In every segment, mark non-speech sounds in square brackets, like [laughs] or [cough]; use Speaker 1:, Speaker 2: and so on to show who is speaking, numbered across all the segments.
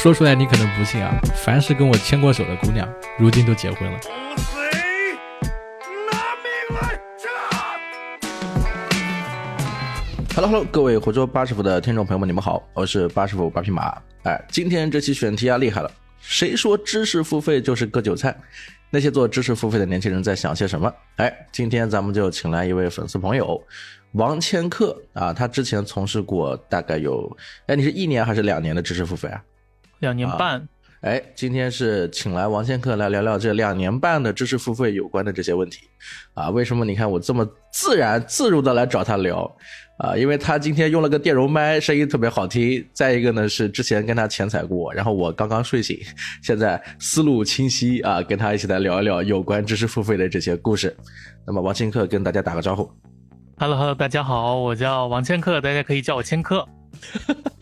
Speaker 1: 说出来你可能不信啊，凡是跟我牵过手的姑娘，如今都结婚了。
Speaker 2: Hello Hello，各位湖州八师傅的听众朋友们，你们好，我是八师傅八匹马。哎，今天这期选题啊厉害了，谁说知识付费就是割韭菜？那些做知识付费的年轻人在想些什么？哎，今天咱们就请来一位粉丝朋友。王千客啊，他之前从事过大概有，哎，你是一年还是两年的知识付费啊？
Speaker 3: 两年半。
Speaker 2: 哎，今天是请来王千客来聊聊这两年半的知识付费有关的这些问题，啊，为什么你看我这么自然自如的来找他聊？啊，因为他今天用了个电容麦，声音特别好听。再一个呢，是之前跟他浅踩过，然后我刚刚睡醒，现在思路清晰啊，跟他一起来聊一聊有关知识付费的这些故事。那么王千客跟大家打个招呼。
Speaker 3: Hello Hello，大家好，我叫王千客，大家可以叫我千客。[laughs]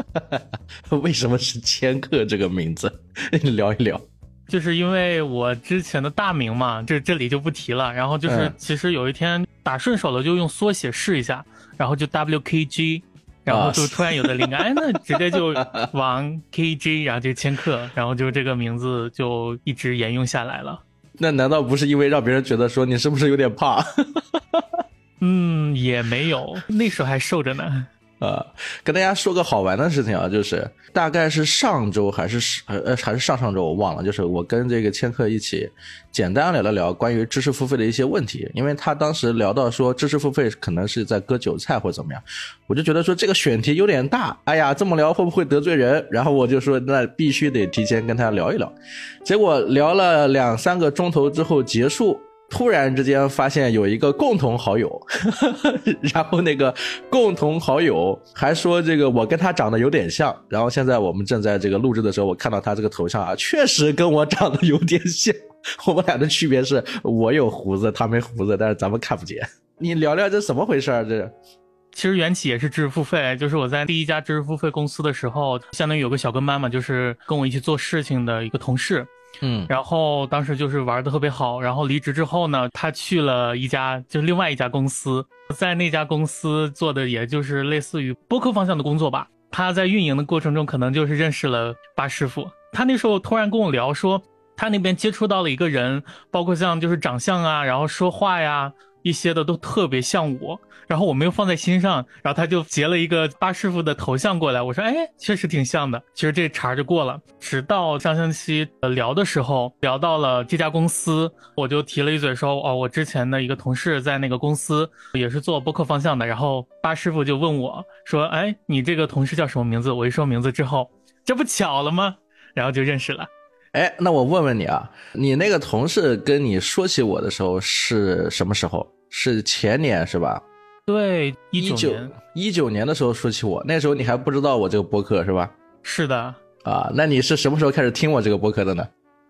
Speaker 3: [laughs]
Speaker 2: 为什么是千克这个名字？[laughs] 聊一聊。
Speaker 3: 就是因为我之前的大名嘛，这这里就不提了。然后就是其实有一天打顺手了，就用缩写试一下，然后就 WKG，然后就突然有的灵感，哎，那直接就 [laughs] 王 KG，然后就千克，然后就这个名字就一直沿用下来了。
Speaker 2: 那难道不是因为让别人觉得说你是不是有点怕？
Speaker 3: 嗯，也没有，那时候还瘦着呢。
Speaker 2: 呃，跟大家说个好玩的事情啊，就是大概是上周还是呃呃还是上上周我忘了，就是我跟这个千客一起简单聊了聊关于知识付费的一些问题，因为他当时聊到说知识付费可能是在割韭菜或者怎么样，我就觉得说这个选题有点大，哎呀，这么聊会不会得罪人？然后我就说那必须得提前跟他聊一聊，结果聊了两三个钟头之后结束。突然之间发现有一个共同好友，[laughs] 然后那个共同好友还说这个我跟他长得有点像，然后现在我们正在这个录制的时候，我看到他这个头像啊，确实跟我长得有点像。[laughs] 我们俩的区别是我有胡子，他没胡子，但是咱们看不见。你聊聊这怎么回事啊？这
Speaker 3: 其实缘起也是知识付费，就是我在第一家知识付费公司的时候，相当于有个小跟班嘛，就是跟我一起做事情的一个同事。
Speaker 2: 嗯，
Speaker 3: 然后当时就是玩的特别好，然后离职之后呢，他去了一家就是另外一家公司，在那家公司做的也就是类似于播客方向的工作吧。他在运营的过程中，可能就是认识了八师傅。他那时候突然跟我聊说，他那边接触到了一个人，包括像就是长相啊，然后说话呀。一些的都特别像我，然后我没有放在心上，然后他就截了一个八师傅的头像过来，我说，哎，确实挺像的。其实这茬就过了。直到上星期聊的时候，聊到了这家公司，我就提了一嘴说，哦，我之前的一个同事在那个公司也是做播客方向的。然后八师傅就问我说，哎，你这个同事叫什么名字？我一说名字之后，这不巧了吗？然后就认识了。
Speaker 2: 哎，那我问问你啊，你那个同事跟你说起我的时候是什么时候？是前年是吧？
Speaker 3: 对，
Speaker 2: 一
Speaker 3: 九
Speaker 2: 一九年的时候说起我，那时候你还不知道我这个播客是吧？
Speaker 3: 是的。
Speaker 2: 啊，那你是什么时候开始听我这个播客的呢？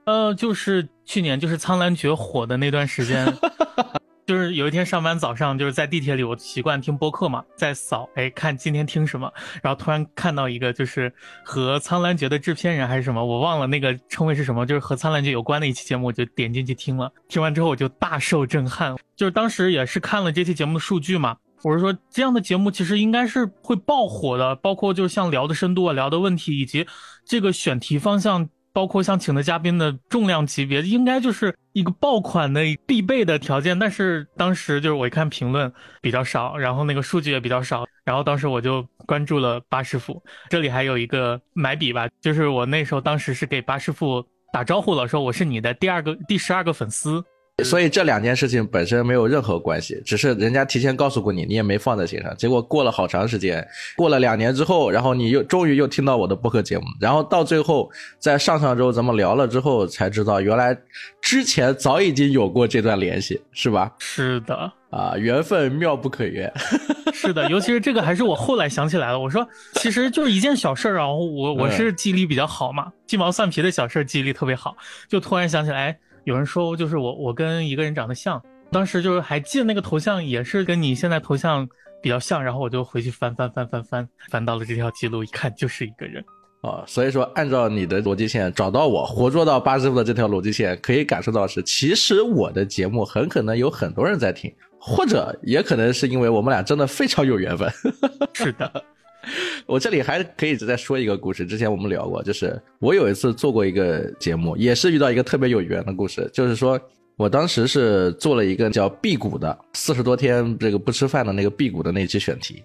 Speaker 3: 呃，就是去年，就是苍兰诀火的那段时间。[laughs] 就是有一天上班早上，就是在地铁里，我习惯听播客嘛，在扫，哎，看今天听什么，然后突然看到一个，就是和《苍兰诀》的制片人还是什么，我忘了那个称谓是什么，就是和《苍兰诀》有关的一期节目，我就点进去听了。听完之后我就大受震撼，就是当时也是看了这期节目的数据嘛，我是说这样的节目其实应该是会爆火的，包括就是像聊的深度啊、聊的问题以及这个选题方向。包括像请的嘉宾的重量级别，应该就是一个爆款的必备的条件。但是当时就是我一看评论比较少，然后那个数据也比较少，然后当时我就关注了八师傅。这里还有一个买笔吧，就是我那时候当时是给八师傅打招呼了，说我是你的第二个第十二个粉丝。
Speaker 2: 所以这两件事情本身没有任何关系，只是人家提前告诉过你，你也没放在心上。结果过了好长时间，过了两年之后，然后你又终于又听到我的播客节目，然后到最后在上上周咱们聊了之后，才知道原来之前早已经有过这段联系，是吧？
Speaker 3: 是的，
Speaker 2: 啊，缘分妙不可言。[laughs]
Speaker 3: 是的，尤其是这个还是我后来想起来了，我说其实就是一件小事儿啊，我我是记忆力比较好嘛，鸡毛蒜皮的小事儿记忆力特别好，就突然想起来。有人说，就是我，我跟一个人长得像，当时就是还记得那个头像，也是跟你现在头像比较像，然后我就回去翻翻翻翻翻，翻到了这条记录，一看就是一个人，
Speaker 2: 啊，所以说按照你的逻辑线找到我，活捉到八师傅的这条逻辑线，可以感受到是，其实我的节目很可能有很多人在听，或者也可能是因为我们俩真的非常有缘分，[laughs]
Speaker 3: 是的。[laughs]
Speaker 2: 我这里还可以再说一个故事，之前我们聊过，就是我有一次做过一个节目，也是遇到一个特别有缘的故事，就是说我当时是做了一个叫辟谷的四十多天这个不吃饭的那个辟谷的那期选题，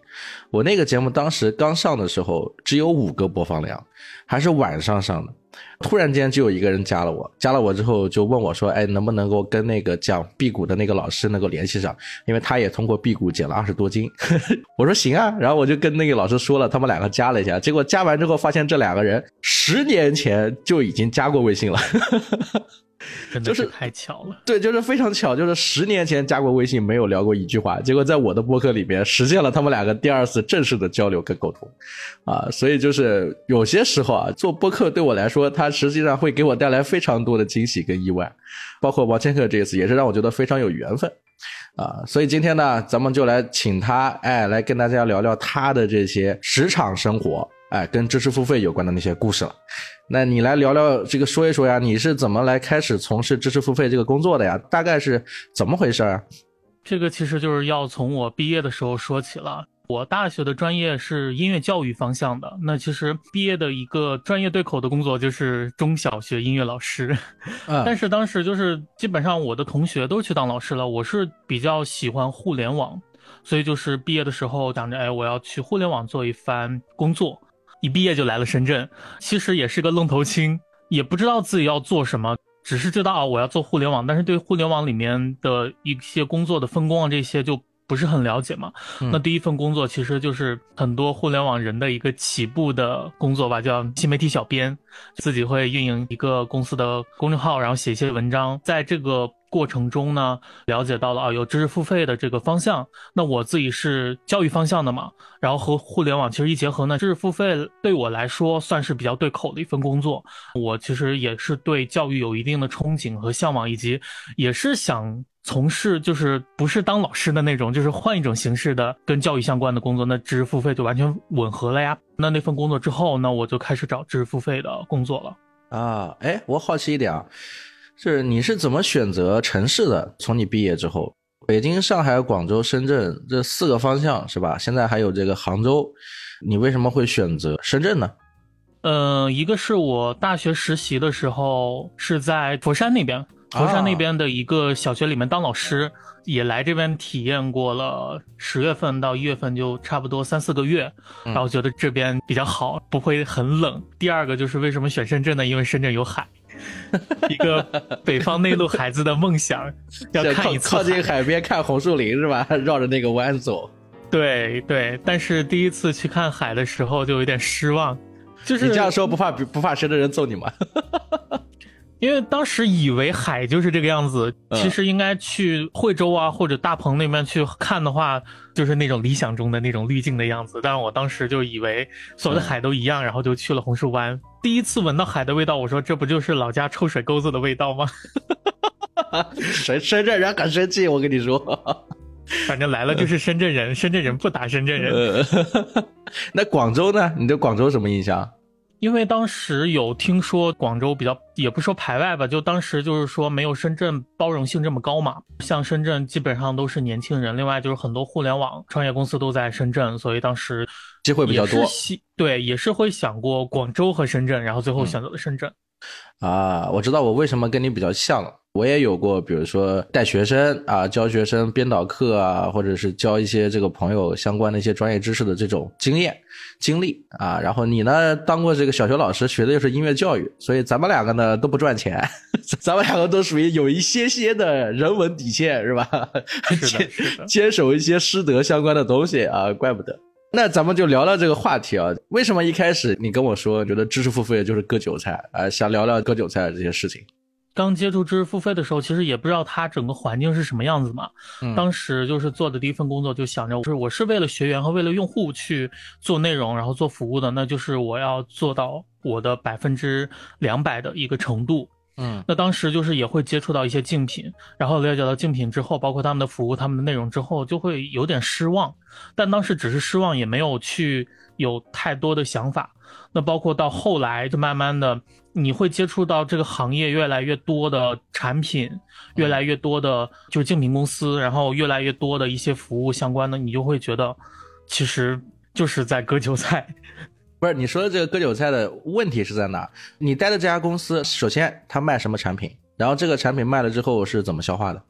Speaker 2: 我那个节目当时刚上的时候只有五个播放量，还是晚上上的。突然间就有一个人加了我，加了我之后就问我说：“哎，能不能够跟那个讲辟谷的那个老师能够联系上？因为他也通过辟谷减了二十多斤。[laughs] ”我说：“行啊。”然后我就跟那个老师说了，他们两个加了一下，结果加完之后发现这两个人十年前就已经加过微信了。[laughs]
Speaker 3: 真的是太巧了，
Speaker 2: 对，就是非常巧，就是十年前加过微信，没有聊过一句话，结果在我的播客里面实现了他们两个第二次正式的交流跟沟通，啊，所以就是有些时候啊，做播客对我来说，它实际上会给我带来非常多的惊喜跟意外，包括王千克这一次也是让我觉得非常有缘分，啊，所以今天呢，咱们就来请他，哎，来跟大家聊聊他的这些职场生活。哎，跟知识付费有关的那些故事了，那你来聊聊这个，说一说呀，你是怎么来开始从事知识付费这个工作的呀？大概是怎么回事啊？
Speaker 3: 这个其实就是要从我毕业的时候说起了。我大学的专业是音乐教育方向的，那其实毕业的一个专业对口的工作就是中小学音乐老师。但是当时就是基本上我的同学都去当老师了，我是比较喜欢互联网，所以就是毕业的时候想着，哎，我要去互联网做一番工作。一毕业就来了深圳，其实也是个愣头青，也不知道自己要做什么，只是知道啊我要做互联网，但是对互联网里面的一些工作的分工啊这些就不是很了解嘛。那第一份工作其实就是很多互联网人的一个起步的工作吧，叫新媒体小编，自己会运营一个公司的公众号，然后写一些文章，在这个。过程中呢，了解到了啊，有知识付费的这个方向。那我自己是教育方向的嘛，然后和互联网其实一结合呢，知识付费对我来说算是比较对口的一份工作。我其实也是对教育有一定的憧憬和向往，以及也是想从事就是不是当老师的那种，就是换一种形式的跟教育相关的工作。那知识付费就完全吻合了呀。那那份工作之后，那我就开始找知识付费的工作了。
Speaker 2: 啊，哎，我好奇一点啊。是你是怎么选择城市的？从你毕业之后，北京、上海、广州、深圳这四个方向是吧？现在还有这个杭州，你为什么会选择深圳呢？
Speaker 3: 嗯，一个是我大学实习的时候是在佛山那边，佛山那边的一个小学里面当老师，也来这边体验过了。十月份到一月份就差不多三四个月，然后觉得这边比较好，不会很冷。第二个就是为什么选深圳呢？因为深圳有海。[laughs] 一个北方内陆孩子的梦想，[laughs] 要看一
Speaker 2: 次靠近海边看红树林是吧？[laughs] 绕着那个弯走。
Speaker 3: 对对，但是第一次去看海的时候就有点失望。就是
Speaker 2: 你这样说不怕不怕谁的人揍你吗？
Speaker 3: 因为当时以为海就是这个样子，其实应该去惠州啊或者大鹏那边去看的话，就是那种理想中的那种滤镜的样子。但是我当时就以为所有的海都一样，然后就去了红树湾。第一次闻到海的味道，我说这不就是老家臭水沟子的味道吗？[laughs]
Speaker 2: 深深圳人很生气，我跟你说，[laughs]
Speaker 3: 反正来了就是深圳人，深圳人不打深圳人。[laughs]
Speaker 2: 那广州呢？你对广州什么印象？
Speaker 3: 因为当时有听说广州比较，也不说排外吧，就当时就是说没有深圳包容性这么高嘛。像深圳基本上都是年轻人，另外就是很多互联网创业公司都在深圳，所以当时
Speaker 2: 机会比较多。
Speaker 3: 对，也是会想过广州和深圳，然后最后选择了深圳。
Speaker 2: 啊，我知道我为什么跟你比较像了。我也有过，比如说带学生啊，教学生编导课啊，或者是教一些这个朋友相关的一些专业知识的这种经验经历啊。然后你呢，当过这个小学老师，学的又是音乐教育，所以咱们两个呢都不赚钱，[laughs] 咱们两个都属于有一些些的人文底线，是吧？[laughs]
Speaker 3: 坚
Speaker 2: 坚守一些师德相关的东西啊，怪不得。那咱们就聊聊这个话题啊。为什么一开始你跟我说觉得知识付费就是割韭菜啊？想聊聊割韭菜的这些事情。
Speaker 3: 刚接触知识付费的时候，其实也不知道它整个环境是什么样子嘛。当时就是做的第一份工作，就想着是我是为了学员和为了用户去做内容，然后做服务的，那就是我要做到我的百分之两百的一个程度。
Speaker 2: 嗯，
Speaker 3: 那当时就是也会接触到一些竞品，然后了解到竞品之后，包括他们的服务、他们的内容之后，就会有点失望。但当时只是失望，也没有去有太多的想法。那包括到后来，就慢慢的。你会接触到这个行业越来越多的产品，越来越多的就是竞品公司，然后越来越多的一些服务相关的，你就会觉得，其实就是在割韭菜。
Speaker 2: 不是你说的这个割韭菜的问题是在哪？你待的这家公司，首先它卖什么产品，然后这个产品卖了之后是怎么消化的？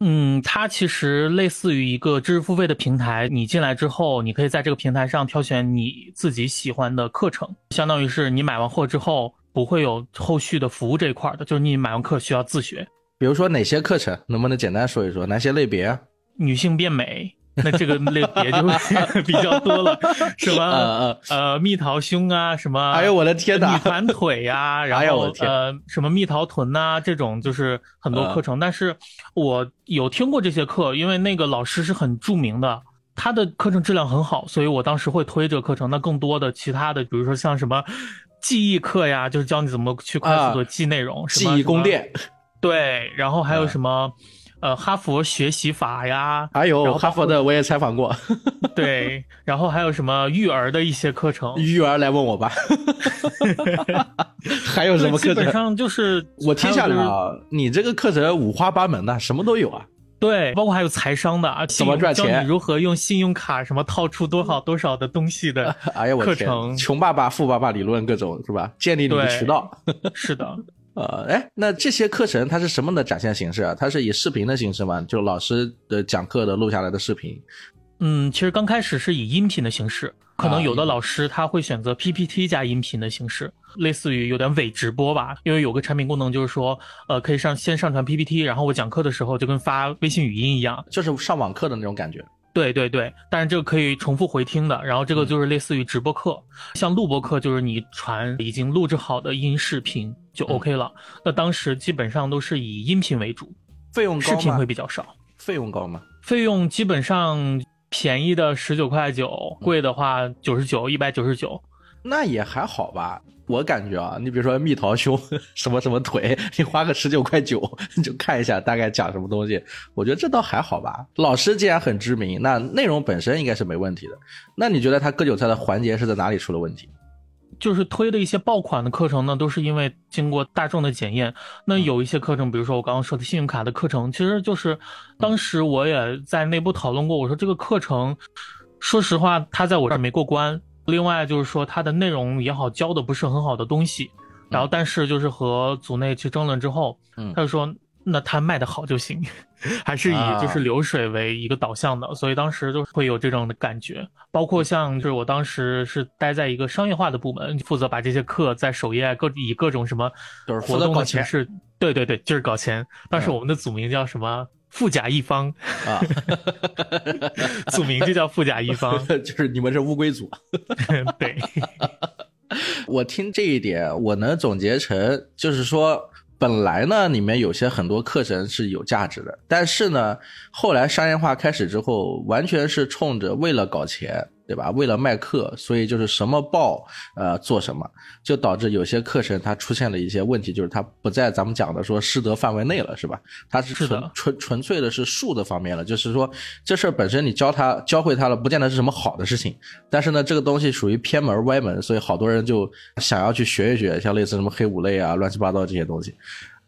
Speaker 3: 嗯，它其实类似于一个知识付费的平台。你进来之后，你可以在这个平台上挑选你自己喜欢的课程，相当于是你买完货之后不会有后续的服务这一块的，就是你买完课需要自学。
Speaker 2: 比如说哪些课程，能不能简单说一说？哪些类别？
Speaker 3: 女性变美。那这个类别就 [laughs] 比较多了，什么呃蜜桃胸啊，什么
Speaker 2: 哎呦我的天哪，
Speaker 3: 女团腿呀，然后呃什么蜜桃臀呐，这种就是很多课程。但是我有听过这些课，因为那个老师是很著名的，他的课程质量很好，所以我当时会推这个课程。那更多的其他的，比如说像什么记忆课呀，就是教你怎么去快速的记内容，
Speaker 2: 记忆宫殿，
Speaker 3: 对，然后还有什么。呃，哈佛学习法呀，
Speaker 2: 还有哈佛的我也采访过，[laughs]
Speaker 3: 对，然后还有什么育儿的一些课程，
Speaker 2: 育儿来问我吧，[laughs] 还有什么课程？基
Speaker 3: 本上就是
Speaker 2: 我听下来啊，你这个课程五花八门的，什么都有啊。
Speaker 3: 对，包括还有财商的啊，
Speaker 2: 怎么赚钱？
Speaker 3: 教你如何用信用卡什么套出多少多少的东西的，[laughs]
Speaker 2: 哎呀，我
Speaker 3: 课程，
Speaker 2: 穷爸爸富爸爸理论各种是吧？建立你的渠道，
Speaker 3: 是的。
Speaker 2: 呃，哎，那这些课程它是什么的展现形式啊？它是以视频的形式吗？就老师的讲课的录下来的视频？
Speaker 3: 嗯，其实刚开始是以音频的形式，可能有的老师他会选择 PPT 加音频的形式，类似于有点伪直播吧。因为有个产品功能就是说，呃，可以上先上传 PPT，然后我讲课的时候就跟发微信语音一样，
Speaker 2: 就是上网课的那种感觉。
Speaker 3: 对对对，但是这个可以重复回听的，然后这个就是类似于直播课，像录播课就是你传已经录制好的音视频就 OK 了。那当时基本上都是以音频为主，
Speaker 2: 费用高
Speaker 3: 视频会比较少。
Speaker 2: 费用高吗？
Speaker 3: 费用基本上便宜的十九块九，贵的话九十九、一百九十九，
Speaker 2: 那也还好吧。我感觉啊，你比如说蜜桃胸 [laughs] 什么什么腿，[laughs] 你花个十九块九，[laughs] 你就看一下大概讲什么东西。我觉得这倒还好吧。老师既然很知名，那内容本身应该是没问题的。那你觉得他割韭菜的环节是在哪里出了问题？
Speaker 3: 就是推的一些爆款的课程呢，都是因为经过大众的检验。那有一些课程，比如说我刚刚说的信用卡的课程，其实就是当时我也在内部讨论过，我说这个课程，说实话，他在我这儿没过关。另外就是说，它的内容也好，教的不是很好的东西，然后但是就是和组内去争论之后，他就说，那他卖的好就行，[laughs] 还是以就是流水为一个导向的，所以当时就会有这种的感觉。包括像就是我当时是待在一个商业化的部门，负责把这些课在首页各以各种什么活动的形式，对对对，就是搞钱。当时我们的组名叫什么？富甲一方啊，[laughs] 组名就叫富甲一方，[laughs]
Speaker 2: 就是你们是乌龟组。[laughs]
Speaker 3: 对，
Speaker 2: 我听这一点，我能总结成，就是说，本来呢，里面有些很多课程是有价值的，但是呢，后来商业化开始之后，完全是冲着为了搞钱。对吧？为了卖课，所以就是什么报，呃，做什么，就导致有些课程它出现了一些问题，就是它不在咱们讲的说师德范围内了，是吧？它是纯纯纯粹的是术的方面了，就是说这事儿本身你教他教会他了，不见得是什么好的事情，但是呢，这个东西属于偏门歪门，所以好多人就想要去学一学，像类似什么黑五类啊、乱七八糟这些东西，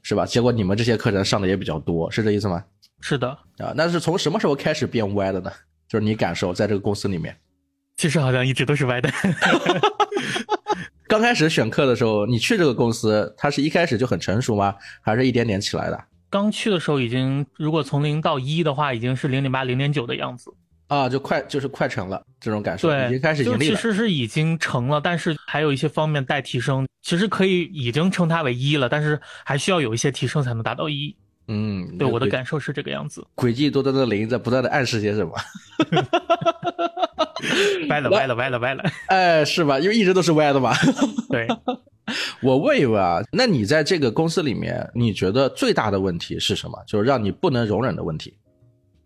Speaker 2: 是吧？结果你们这些课程上的也比较多，是这意思吗？
Speaker 3: 是的
Speaker 2: 啊，那是从什么时候开始变歪的呢？就是你感受在这个公司里面。
Speaker 3: 其实好像一直都是歪的。[laughs]
Speaker 2: 刚开始选课的时候，你去这个公司，它是一开始就很成熟吗？还是一点点起来的？
Speaker 3: 刚去的时候已经，如果从零到一的话，已经是零点八、零点九的样子
Speaker 2: 啊，就快就是快成了这种感受，对已经开始盈利
Speaker 3: 了。其实是已经成了，但是还有一些方面待提升。其实可以已经称它为一了，但是还需要有一些提升才能达到一。
Speaker 2: 嗯，
Speaker 3: 对我的感受是这个样子。
Speaker 2: 轨迹多端的零在不断的暗示些什么？[laughs] [laughs]
Speaker 3: 歪了，歪了，歪了，歪了。
Speaker 2: 哎，是吧？因为一直都是歪的嘛。[laughs]
Speaker 3: 对，
Speaker 2: 我问一问啊，那你在这个公司里面，你觉得最大的问题是什么？就是让你不能容忍的问题？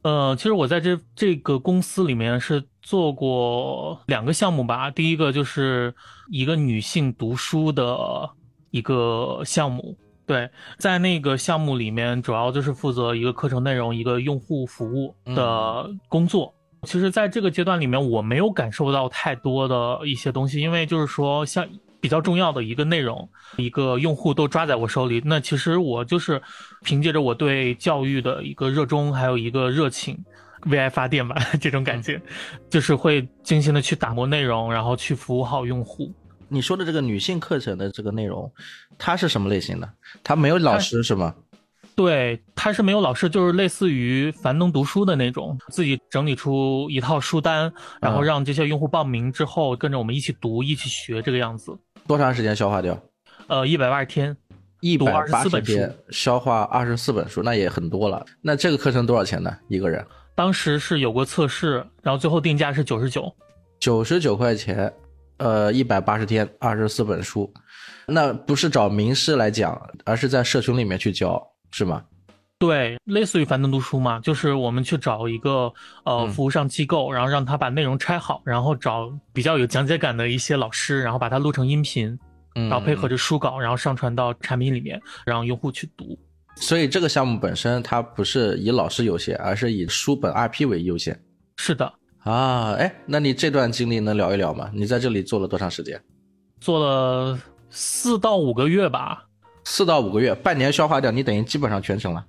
Speaker 3: 呃，其实我在这这个公司里面是做过两个项目吧。第一个就是一个女性读书的一个项目。对，在那个项目里面，主要就是负责一个课程内容、一个用户服务的工作。其实，在这个阶段里面，我没有感受到太多的一些东西，因为就是说，像比较重要的一个内容、一个用户都抓在我手里。那其实我就是凭借着我对教育的一个热衷，还有一个热情，为爱发电吧，[laughs] 这种感觉，就是会精心的去打磨内容，然后去服务好用户。
Speaker 2: 你说的这个女性课程的这个内容，它是什么类型的？它没有老师是吗？
Speaker 3: 对，它是没有老师，就是类似于樊登读书的那种，自己整理出一套书单，然后让这些用户报名之后跟着我们一起读、一起学，这个样子。
Speaker 2: 多长时间消化掉？
Speaker 3: 呃，一百八十天，
Speaker 2: 一百八十
Speaker 3: 四本书。
Speaker 2: 天消化二十四本书，那也很多了。那这个课程多少钱呢？一个人？
Speaker 3: 当时是有过测试，然后最后定价是九十九。
Speaker 2: 九十九块钱，呃，一百八十天，二十四本书，那不是找名师来讲，而是在社群里面去教，是吗？
Speaker 3: 对，类似于樊登读书嘛，就是我们去找一个呃服务商机构，然后让他把内容拆好，然后找比较有讲解感的一些老师，然后把它录成音频，
Speaker 2: 嗯，
Speaker 3: 然后配合着书稿，然后上传到产品里面，让用户去读。
Speaker 2: 所以这个项目本身它不是以老师优先，而是以书本 IP 为优先
Speaker 3: 是的，
Speaker 2: 啊。哎，那你这段经历能聊一聊吗？你在这里做了多长时间？
Speaker 3: 做了四到五个月吧。
Speaker 2: 四到五个月，半年消化掉，你等于基本上全程了。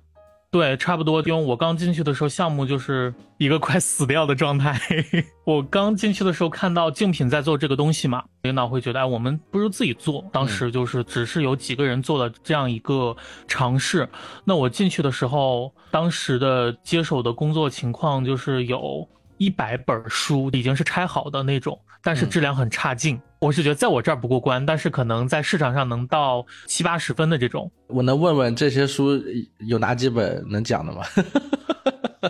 Speaker 3: 对，差不多。因为我刚进去的时候，项目就是一个快死掉的状态。[laughs] 我刚进去的时候看到竞品在做这个东西嘛，领导会觉得，哎，我们不如自己做。当时就是只是有几个人做了这样一个尝试。那我进去的时候，当时的接手的工作情况就是有一百本书已经是拆好的那种，但是质量很差劲。我是觉得在我这儿不过关，但是可能在市场上能到七八十分的这种。
Speaker 2: 我能问问这些书有哪几本能讲的吗？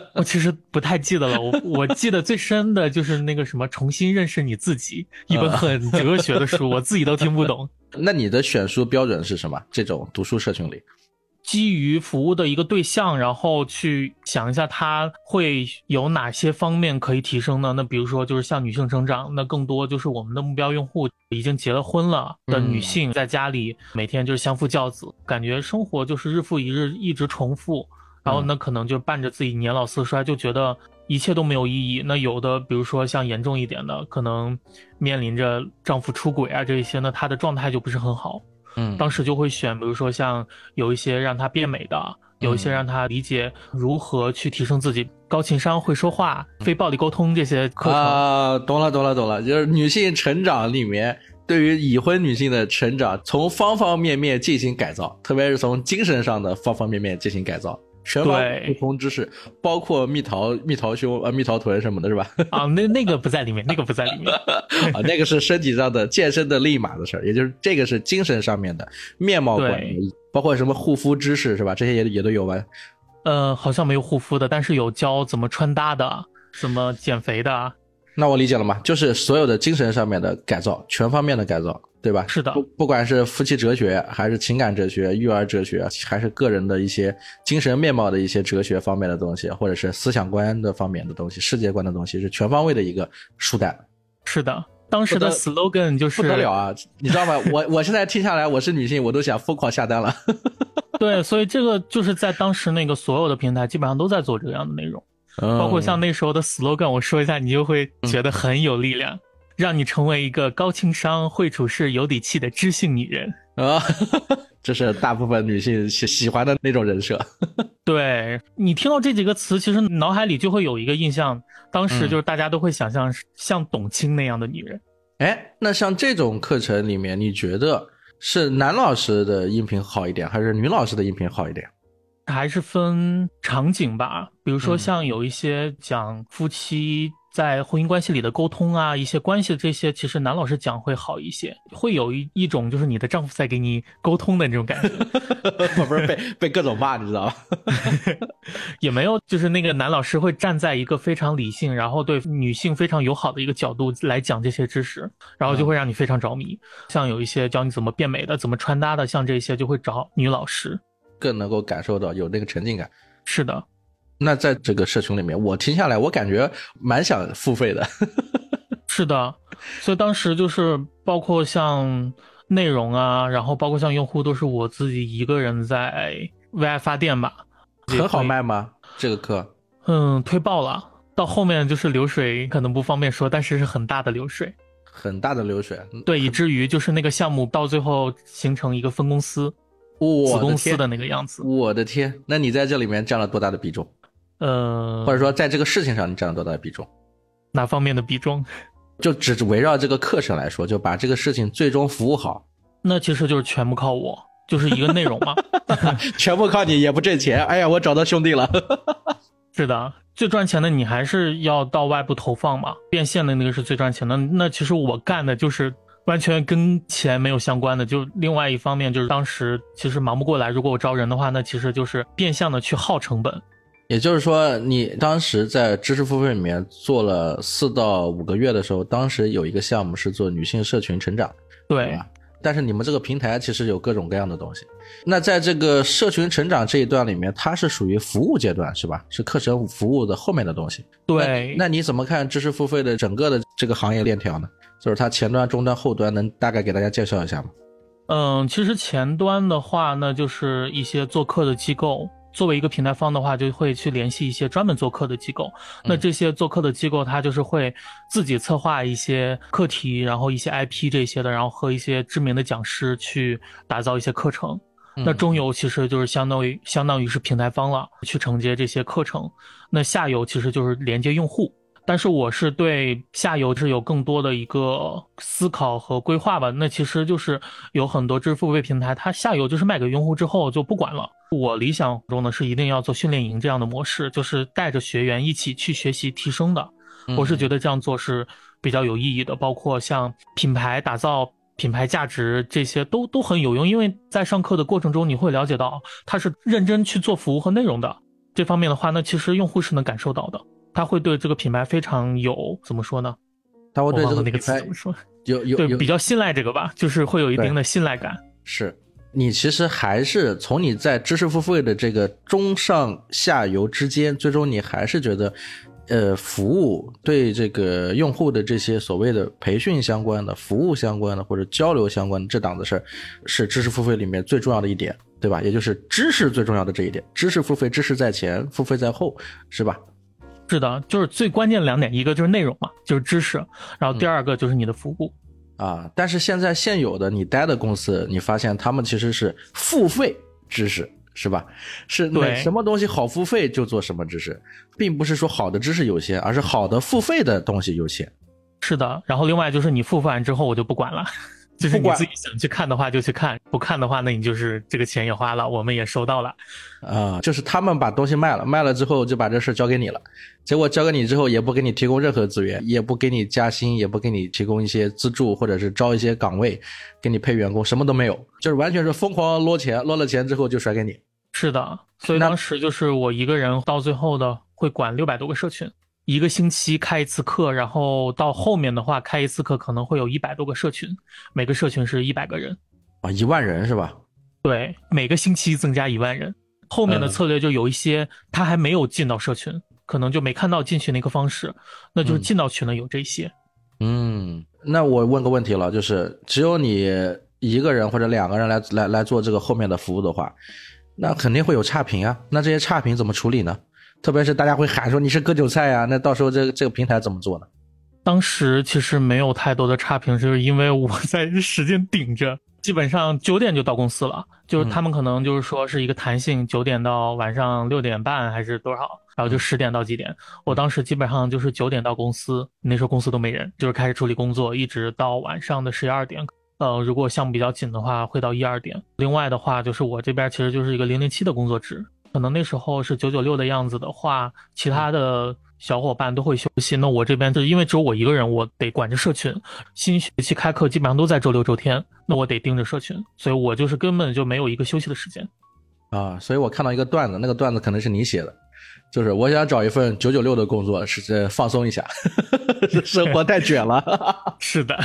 Speaker 2: [laughs]
Speaker 3: 我其实不太记得了，我我记得最深的就是那个什么“重新认识你自己”，一本很哲学的书，我自己都听不懂。[laughs]
Speaker 2: 那你的选书标准是什么？这种读书社群里，
Speaker 3: 基于服务的一个对象，然后去想一下他会有哪些方面可以提升呢？那比如说就是像女性成长，那更多就是我们的目标用户已经结了婚了的女性，在家里每天就是相夫教子，感觉生活就是日复一日一直重复。然后那可能就伴着自己年老色衰，就觉得一切都没有意义。那有的，比如说像严重一点的，可能面临着丈夫出轨啊这一些，那她的状态就不是很好。
Speaker 2: 嗯，
Speaker 3: 当时就会选，比如说像有一些让她变美的，有一些让她理解如何去提升自己，高情商、会说话、非暴力沟通这些课程。
Speaker 2: 啊，懂了，懂了，懂了，就是女性成长里面。对于已婚女性的成长，从方方面面进行改造，特别是从精神上的方方面面进行改造。全网不同知识，包括蜜桃、蜜桃胸、呃蜜桃臀什么的，是吧？[laughs]
Speaker 3: 啊，那那个不在里面，那个不在里面 [laughs]
Speaker 2: 啊，那个是身体上的健身的另一码子事儿，也就是这个是精神上面的面貌管理，包括什么护肤知识，是吧？这些也也都有吧？
Speaker 3: 呃，好像没有护肤的，但是有教怎么穿搭的，怎么减肥的。
Speaker 2: 那我理解了嘛？就是所有的精神上面的改造，全方面的改造。对吧？
Speaker 3: 是的，
Speaker 2: 不不管是夫妻哲学，还是情感哲学、育儿哲学，还是个人的一些精神面貌的一些哲学方面的东西，或者是思想观的方面的东西、世界观的东西，是全方位的一个书单。
Speaker 3: 是的，当时的 slogan 就是
Speaker 2: 不得了啊！你知道吗？我我现在听下来，我是女性，我都想疯狂下单了。[laughs]
Speaker 3: 对，所以这个就是在当时那个所有的平台基本上都在做这样的内容，包括像那时候的 slogan，我说一下，你就会觉得很有力量。让你成为一个高情商、会处事、有底气的知性女人
Speaker 2: 啊！[laughs] 这是大部分女性喜喜欢的那种人设。[laughs]
Speaker 3: 对你听到这几个词，其实脑海里就会有一个印象，当时就是大家都会想象像董卿那样的女人。
Speaker 2: 哎，那像这种课程里面，你觉得是男老师的音频好一点，还是女老师的音频好一点？
Speaker 3: 还是分场景吧，比如说像有一些讲夫妻。在婚姻关系里的沟通啊，一些关系的这些，其实男老师讲会好一些，会有一一种就是你的丈夫在给你沟通的那种感觉，[laughs]
Speaker 2: 不是被被各种骂，你知道吗？[laughs]
Speaker 3: 也没有，就是那个男老师会站在一个非常理性，然后对女性非常友好的一个角度来讲这些知识，然后就会让你非常着迷。像有一些教你怎么变美的、怎么穿搭的，像这些就会找女老师，
Speaker 2: 更能够感受到有那个沉浸感。
Speaker 3: 是的。
Speaker 2: 那在这个社群里面，我听下来，我感觉蛮想付费的。[laughs] [laughs]
Speaker 3: 是的，所以当时就是包括像内容啊，然后包括像用户，都是我自己一个人在为爱发电吧。
Speaker 2: 很好卖吗？这个课？
Speaker 3: 嗯，推爆了。到后面就是流水，可能不方便说，但是是很大的流水。
Speaker 2: 很大的流水。
Speaker 3: 对，以至于就是那个项目到最后形成一个分公司，子公司的那个样子。
Speaker 2: 我的天，那你在这里面占了多大的比重？
Speaker 3: 呃，
Speaker 2: 或者说在这个事情上你占了多大的比重？
Speaker 3: 哪方面的比重？
Speaker 2: 就只围绕这个课程来说，就把这个事情最终服务好，
Speaker 3: 那其实就是全部靠我，就是一个内容嘛。[laughs]
Speaker 2: 全部靠你也不挣钱。哎呀，我找到兄弟了。
Speaker 3: 是的，最赚钱的你还是要到外部投放嘛，变现的那个是最赚钱的。那其实我干的就是完全跟钱没有相关的。就另外一方面，就是当时其实忙不过来，如果我招人的话，那其实就是变相的去耗成本。
Speaker 2: 也就是说，你当时在知识付费里面做了四到五个月的时候，当时有一个项目是做女性社群成长，
Speaker 3: 对。
Speaker 2: 但是你们这个平台其实有各种各样的东西。那在这个社群成长这一段里面，它是属于服务阶段，是吧？是课程服务的后面的东西。
Speaker 3: 对。
Speaker 2: 那你怎么看知识付费的整个的这个行业链条呢？就是它前端、中端、后端，能大概给大家介绍一下吗？
Speaker 3: 嗯，其实前端的话，那就是一些做课的机构。作为一个平台方的话，就会去联系一些专门做课的机构。那这些做课的机构，它就是会自己策划一些课题，然后一些 IP 这些的，然后和一些知名的讲师去打造一些课程。那中游其实就是相当于相当于是平台方了，去承接这些课程。那下游其实就是连接用户。但是我是对下游是有更多的一个思考和规划吧。那其实就是有很多知识付费平台，它下游就是卖给用户之后就不管了。我理想中呢是一定要做训练营这样的模式，就是带着学员一起去学习提升的。我是觉得这样做是比较有意义的，包括像品牌打造、品牌价值这些都都很有用。因为在上课的过程中，你会了解到他是认真去做服务和内容的这方面的话，那其实用户是能感受到的。他会对这个品牌非常有怎么说呢？
Speaker 2: 他会对这个
Speaker 3: 那个词怎么说？
Speaker 2: 有有
Speaker 3: 对比较信赖这个吧，就是会有一定的信赖感。
Speaker 2: 是你其实还是从你在知识付费的这个中上下游之间，最终你还是觉得，呃，服务对这个用户的这些所谓的培训相关的、服务相关的或者交流相关的这档子事儿，是知识付费里面最重要的一点，对吧？也就是知识最重要的这一点，知识付费，知识在前，付费在后，是吧？
Speaker 3: 是的，就是最关键的两点，一个就是内容嘛，就是知识，然后第二个就是你的服务
Speaker 2: 啊。但是现在现有的你待的公司，你发现他们其实是付费知识，是吧？是
Speaker 3: 对
Speaker 2: 什么东西好付费就做什么知识，并不是说好的知识有限，而是好的付费的东西有限。
Speaker 3: 是的，然后另外就是你付费完之后，我就不管了。就是你自己想去看的话就去看，不看的话，那你就是这个钱也花了，我们也收到了。
Speaker 2: 啊，就是他们把东西卖了，卖了之后就把这事交给你了，结果交给你之后也不给你提供任何资源，也不给你加薪，也不给你提供一些资助，或者是招一些岗位，给你配员工，什么都没有，就是完全是疯狂捞钱，捞了钱之后就甩给你。
Speaker 3: 是的，所以当时就是我一个人到最后的会管六百多个社群。一个星期开一次课，然后到后面的话开一次课可能会有一百多个社群，每个社群是一百个人，
Speaker 2: 啊，一万人是吧？
Speaker 3: 对，每个星期增加一万人。后面的策略就有一些他还没有进到社群，可能就没看到进去那个方式，那就是进到群的有这些。
Speaker 2: 嗯，那我问个问题了，就是只有你一个人或者两个人来来来做这个后面的服务的话，那肯定会有差评啊，那这些差评怎么处理呢？特别是大家会喊说你是割韭菜呀，那到时候这个这个平台怎么做呢？
Speaker 3: 当时其实没有太多的差评，就是因为我在使劲顶着，基本上九点就到公司了，就是他们可能就是说是一个弹性，九点到晚上六点半还是多少，然后就十点到几点。我当时基本上就是九点到公司，那时候公司都没人，就是开始处理工作，一直到晚上的十一二点。呃，如果项目比较紧的话，会到一二点。另外的话，就是我这边其实就是一个零零七的工作制。可能那时候是九九六的样子的话，其他的小伙伴都会休息。那我这边就是因为只有我一个人，我得管着社群。新学期开课基本上都在周六周天，那我得盯着社群，所以我就是根本就没有一个休息的时间。
Speaker 2: 啊，所以我看到一个段子，那个段子可能是你写的。就是我想找一份九九六的工作，是放松一下，[laughs] 生活太卷了。[laughs]
Speaker 3: 是的，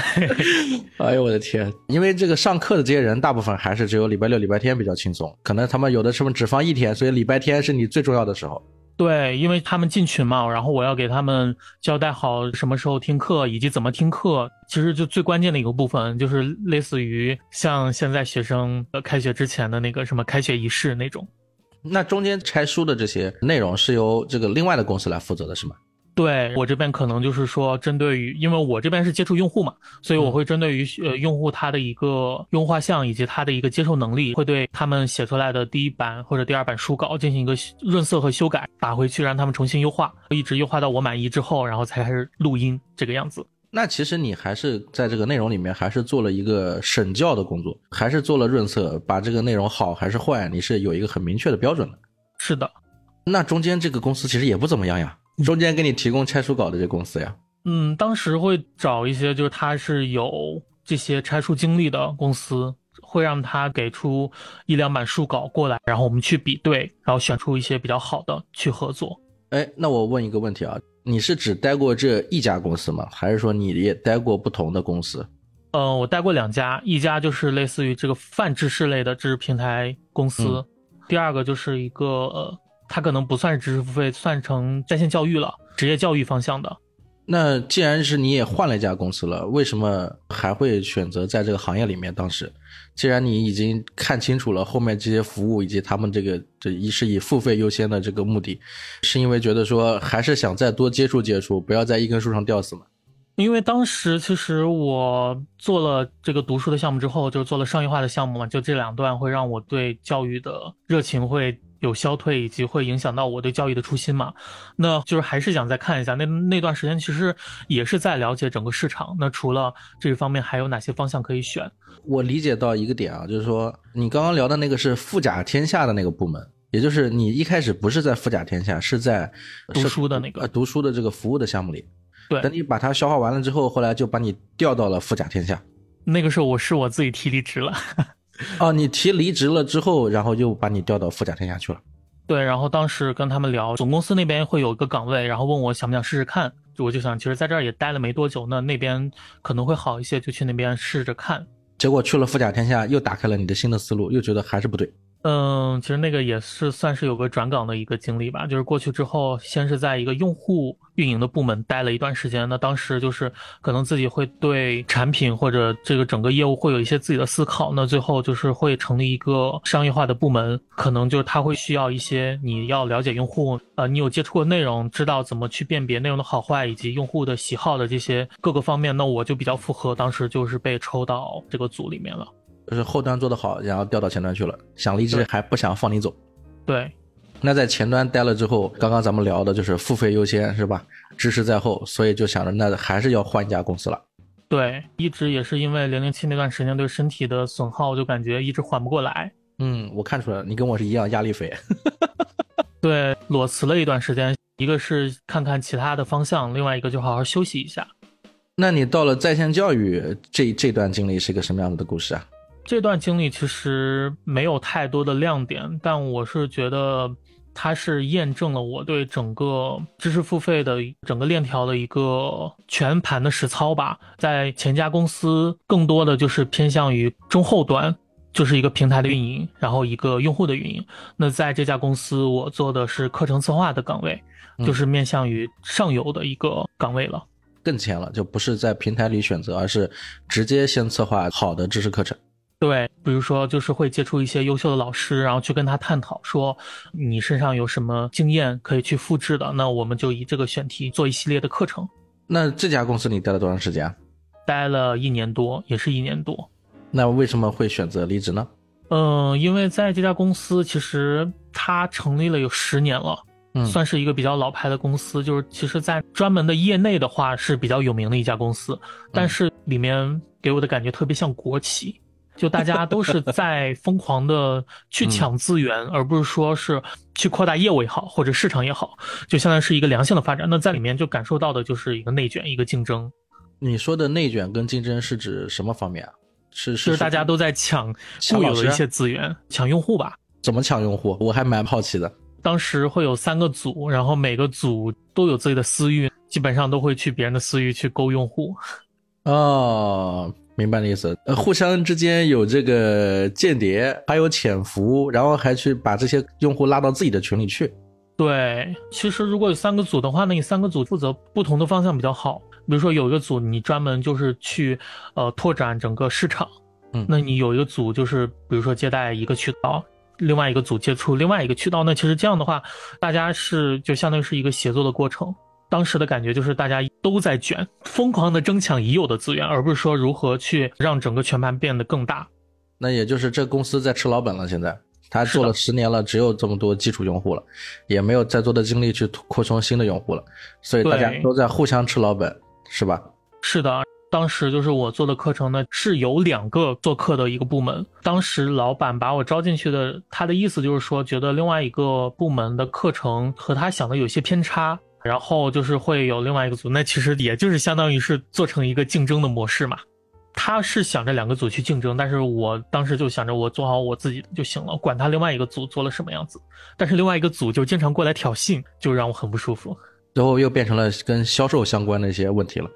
Speaker 2: 哎呦我的天！因为这个上课的这些人，大部分还是只有礼拜六、礼拜天比较轻松，可能他们有的时候只放一天，所以礼拜天是你最重要的时候。
Speaker 3: 对，因为他们进群嘛，然后我要给他们交代好什么时候听课以及怎么听课。其实就最关键的一个部分，就是类似于像现在学生开学之前的那个什么开学仪式那种。
Speaker 2: 那中间拆书的这些内容是由这个另外的公司来负责的，是吗？
Speaker 3: 对我这边可能就是说，针对于，因为我这边是接触用户嘛，所以我会针对于呃用户他的一个用户画像以及他的一个接受能力，会对他们写出来的第一版或者第二版书稿进行一个润色和修改，打回去让他们重新优化，一直优化到我满意之后，然后才开始录音这个样子。
Speaker 2: 那其实你还是在这个内容里面还是做了一个审校的工作，还是做了润色，把这个内容好还是坏，你是有一个很明确的标准的。
Speaker 3: 是的，
Speaker 2: 那中间这个公司其实也不怎么样呀。中间给你提供拆书稿的这公司呀，
Speaker 3: 嗯，当时会找一些就是他是有这些拆书经历的公司，会让他给出一两版书稿过来，然后我们去比对，然后选出一些比较好的去合作。
Speaker 2: 哎，那我问一个问题啊，你是只待过这一家公司吗？还是说你也待过不同的公司？
Speaker 3: 呃，我待过两家，一家就是类似于这个泛知识类的知识平台公司，第二个就是一个呃。它可能不算是知识付费，算成在线教育了，职业教育方向的。
Speaker 2: 那既然是你也换了一家公司了，为什么还会选择在这个行业里面？当时，既然你已经看清楚了后面这些服务以及他们这个这一是以付费优先的这个目的，是因为觉得说还是想再多接触接触，不要在一根树上吊死嘛？
Speaker 3: 因为当时其实我做了这个读书的项目之后，就做了商业化的项目嘛，就这两段会让我对教育的热情会。有消退，以及会影响到我对教育的初心嘛？那就是还是想再看一下那那段时间，其实也是在了解整个市场。那除了这一方面，还有哪些方向可以选？
Speaker 2: 我理解到一个点啊，就是说你刚刚聊的那个是富甲天下的那个部门，也就是你一开始不是在富甲天下，是在
Speaker 3: 读书的那个
Speaker 2: 读书的这个服务的项目里。
Speaker 3: 对，
Speaker 2: 等你把它消化完了之后，后来就把你调到了富甲天下。
Speaker 3: 那个时候我是我自己提离职了。[laughs]
Speaker 2: 哦，你提离职了之后，然后又把你调到富甲天下去了。
Speaker 3: 对，然后当时跟他们聊，总公司那边会有一个岗位，然后问我想不想试试看。我就想，其实在这儿也待了没多久，那那边可能会好一些，就去那边试着看。
Speaker 2: 结果去了富甲天下，又打开了你的新的思路，又觉得还是不对。
Speaker 3: 嗯，其实那个也是算是有个转岗的一个经历吧，就是过去之后，先是在一个用户运营的部门待了一段时间，那当时就是可能自己会对产品或者这个整个业务会有一些自己的思考，那最后就是会成立一个商业化的部门，可能就是他会需要一些你要了解用户，呃，你有接触过内容，知道怎么去辨别内容的好坏以及用户的喜好的这些各个方面，那我就比较符合，当时就是被抽到这个组里面了。
Speaker 2: 就是后端做得好，然后调到前端去了，想离职还不想放你走。
Speaker 3: 对，
Speaker 2: 那在前端待了之后，刚刚咱们聊的就是付费优先是吧？知识在后，所以就想着那还是要换一家公司了。
Speaker 3: 对，一直也是因为零零七那段时间对身体的损耗，就感觉一直缓不过来。
Speaker 2: 嗯，我看出来了，你跟我是一样压力肥。[laughs]
Speaker 3: 对，裸辞了一段时间，一个是看看其他的方向，另外一个就好好休息一下。
Speaker 2: 那你到了在线教育这这段经历是一个什么样子的故事啊？
Speaker 3: 这段经历其实没有太多的亮点，但我是觉得它是验证了我对整个知识付费的整个链条的一个全盘的实操吧。在前家公司，更多的就是偏向于中后端，就是一个平台的运营，然后一个用户的运营。那在这家公司，我做的是课程策划的岗位，就是面向于上游的一个岗位了，
Speaker 2: 更前了，就不是在平台里选择，而是直接先策划好的知识课程。
Speaker 3: 对，比如说就是会接触一些优秀的老师，然后去跟他探讨，说你身上有什么经验可以去复制的，那我们就以这个选题做一系列的课程。
Speaker 2: 那这家公司你待了多长时间？
Speaker 3: 待了一年多，也是一年多。
Speaker 2: 那为什么会选择离职呢？
Speaker 3: 嗯，因为在这家公司，其实它成立了有十年了，嗯，算是一个比较老牌的公司，就是其实在专门的业内的话是比较有名的一家公司，但是里面给我的感觉特别像国企。就大家都是在疯狂的去抢资源，而不是说是去扩大业务也好，或者市场也好，就相当于是一个良性的发展。那在里面就感受到的就是一个内卷，一个竞争。
Speaker 2: 你说的内卷跟竞争是指什么方面啊？是
Speaker 3: 是大家都在抢固有的一些资源，抢用户吧？
Speaker 2: 怎么抢用户？我还蛮好奇的。
Speaker 3: 当时会有三个组，然后每个组都有自己的私域，基本上都会去别人的私域去勾用户。[laughs]
Speaker 2: 哦。明白的意思，呃，互相之间有这个间谍，还有潜伏，然后还去把这些用户拉到自己的群里去。
Speaker 3: 对，其实如果有三个组的话，那你三个组负责不同的方向比较好。比如说有一个组你专门就是去，呃，拓展整个市场，
Speaker 2: 嗯，
Speaker 3: 那你有一个组就是比如说接待一个渠道，另外一个组接触另外一个渠道，那其实这样的话，大家是就相当于是一个协作的过程。当时的感觉就是大家都在卷，疯狂的争抢已有的资源，而不是说如何去让整个全盘变得更大。
Speaker 2: 那也就是这公司在吃老本了，现在他做了十年了，只有这么多基础用户了，也没有再多的精力去扩充新的用户了，所以大家都在互相吃老本，是吧？
Speaker 3: 是的，当时就是我做的课程呢，是有两个做课的一个部门，当时老板把我招进去的，他的意思就是说，觉得另外一个部门的课程和他想的有些偏差。然后就是会有另外一个组，那其实也就是相当于是做成一个竞争的模式嘛。他是想着两个组去竞争，但是我当时就想着我做好我自己就行了，管他另外一个组做了什么样子。但是另外一个组就经常过来挑衅，就让我很不舒服。
Speaker 2: 最后又变成了跟销售相关的一些问题了。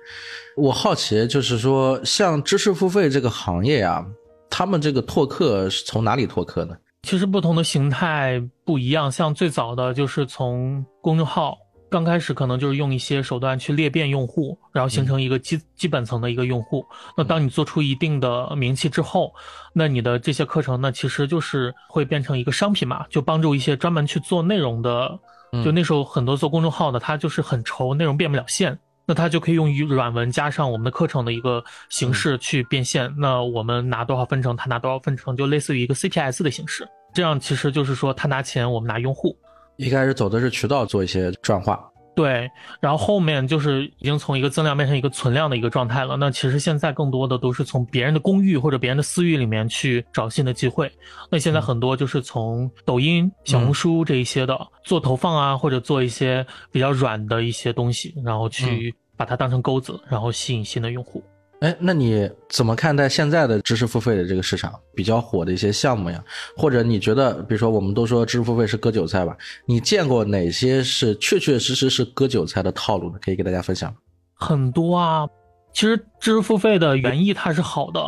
Speaker 2: 我好奇，就是说像知识付费这个行业啊，他们这个拓客是从哪里拓客呢？
Speaker 3: 其实不同的形态不一样，像最早的就是从公众号。刚开始可能就是用一些手段去裂变用户，然后形成一个基基本层的一个用户。那当你做出一定的名气之后，那你的这些课程呢，其实就是会变成一个商品嘛，就帮助一些专门去做内容的。就那时候很多做公众号的，他就是很愁内容变不了现，那他就可以用软文加上我们的课程的一个形式去变现。那我们拿多少分成，他拿多少分成，就类似于一个 CPS 的形式。这样其实就是说他拿钱，我们拿用户。
Speaker 2: 一开始走的是渠道做一些转化，
Speaker 3: 对，然后后面就是已经从一个增量变成一个存量的一个状态了。那其实现在更多的都是从别人的公域或者别人的私域里面去找新的机会。那现在很多就是从抖音、小红书这一些的做投放啊，或者做一些比较软的一些东西，然后去把它当成钩子，然后吸引新的用户。
Speaker 2: 哎，那你怎么看待现在的知识付费的这个市场比较火的一些项目呀？或者你觉得，比如说我们都说知识付费是割韭菜吧？你见过哪些是确确实实是割韭菜的套路呢？可以给大家分享。
Speaker 3: 很多啊，其实知识付费的原意它是好的，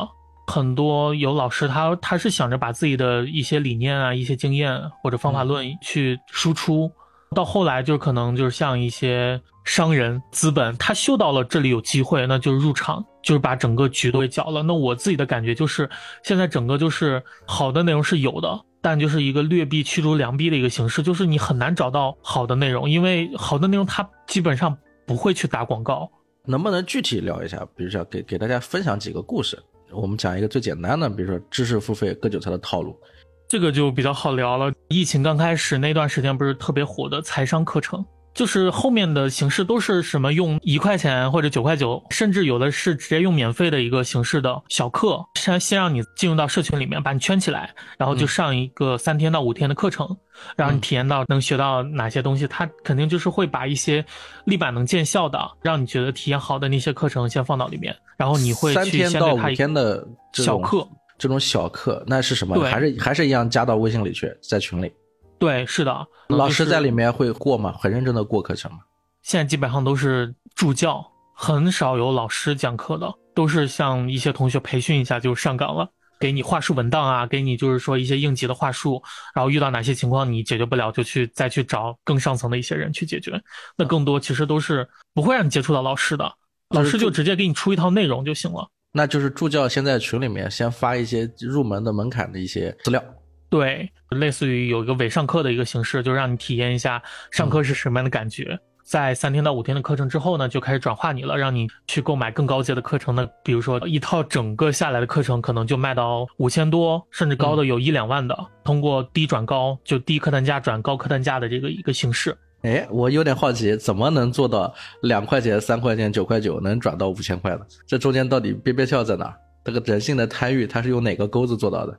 Speaker 3: 很多有老师他他是想着把自己的一些理念啊、一些经验或者方法论去输出。到后来就可能就是像一些商人资本，他嗅到了这里有机会，那就是入场，就是把整个局都给搅了。那我自己的感觉就是，现在整个就是好的内容是有的，但就是一个劣币驱逐良币的一个形式，就是你很难找到好的内容，因为好的内容它基本上不会去打广告。
Speaker 2: 能不能具体聊一下？比如说给给大家分享几个故事，我们讲一个最简单的，比如说知识付费割韭菜的套路。
Speaker 3: 这个就比较好聊了。疫情刚开始那段时间，不是特别火的财商课程，就是后面的形式都是什么用一块钱或者九块九，甚至有的是直接用免费的一个形式的小课，先先让你进入到社群里面，把你圈起来，然后就上一个三天到五天的课程，让你体验到能学到哪些东西。他肯定就是会把一些立板能见效的，让你觉得体验好的那些课程先放到里面，然后你会去先对他一
Speaker 2: 个
Speaker 3: 小课。
Speaker 2: 这种小课那是什么？还是还是一样加到微信里去，在群里。
Speaker 3: 对，是的。
Speaker 2: 老师在里面会过吗？很认真的过课程吗？
Speaker 3: 现在基本上都是助教，很少有老师讲课的，都是像一些同学培训一下就上岗了，给你话术文档啊，给你就是说一些应急的话术，然后遇到哪些情况你解决不了，就去再去找更上层的一些人去解决。那更多其实都是不会让你接触到老师的，老师就直接给你出一套内容就行了。
Speaker 2: 那就是助教先在群里面先发一些入门的门槛的一些资料，
Speaker 3: 对，类似于有一个伪上课的一个形式，就让你体验一下上课是什么样的感觉。在三天到五天的课程之后呢，就开始转化你了，让你去购买更高阶的课程呢。比如说一套整个下来的课程，可能就卖到五千多，甚至高的有一两万的。通过低转高，就低客单价转高客单价的这个一个形式。
Speaker 2: 哎，我有点好奇，怎么能做到两块钱、三块钱、九块九能转到五千块的？这中间到底憋憋笑在哪？这个人性的贪欲，它是用哪个钩子做到的？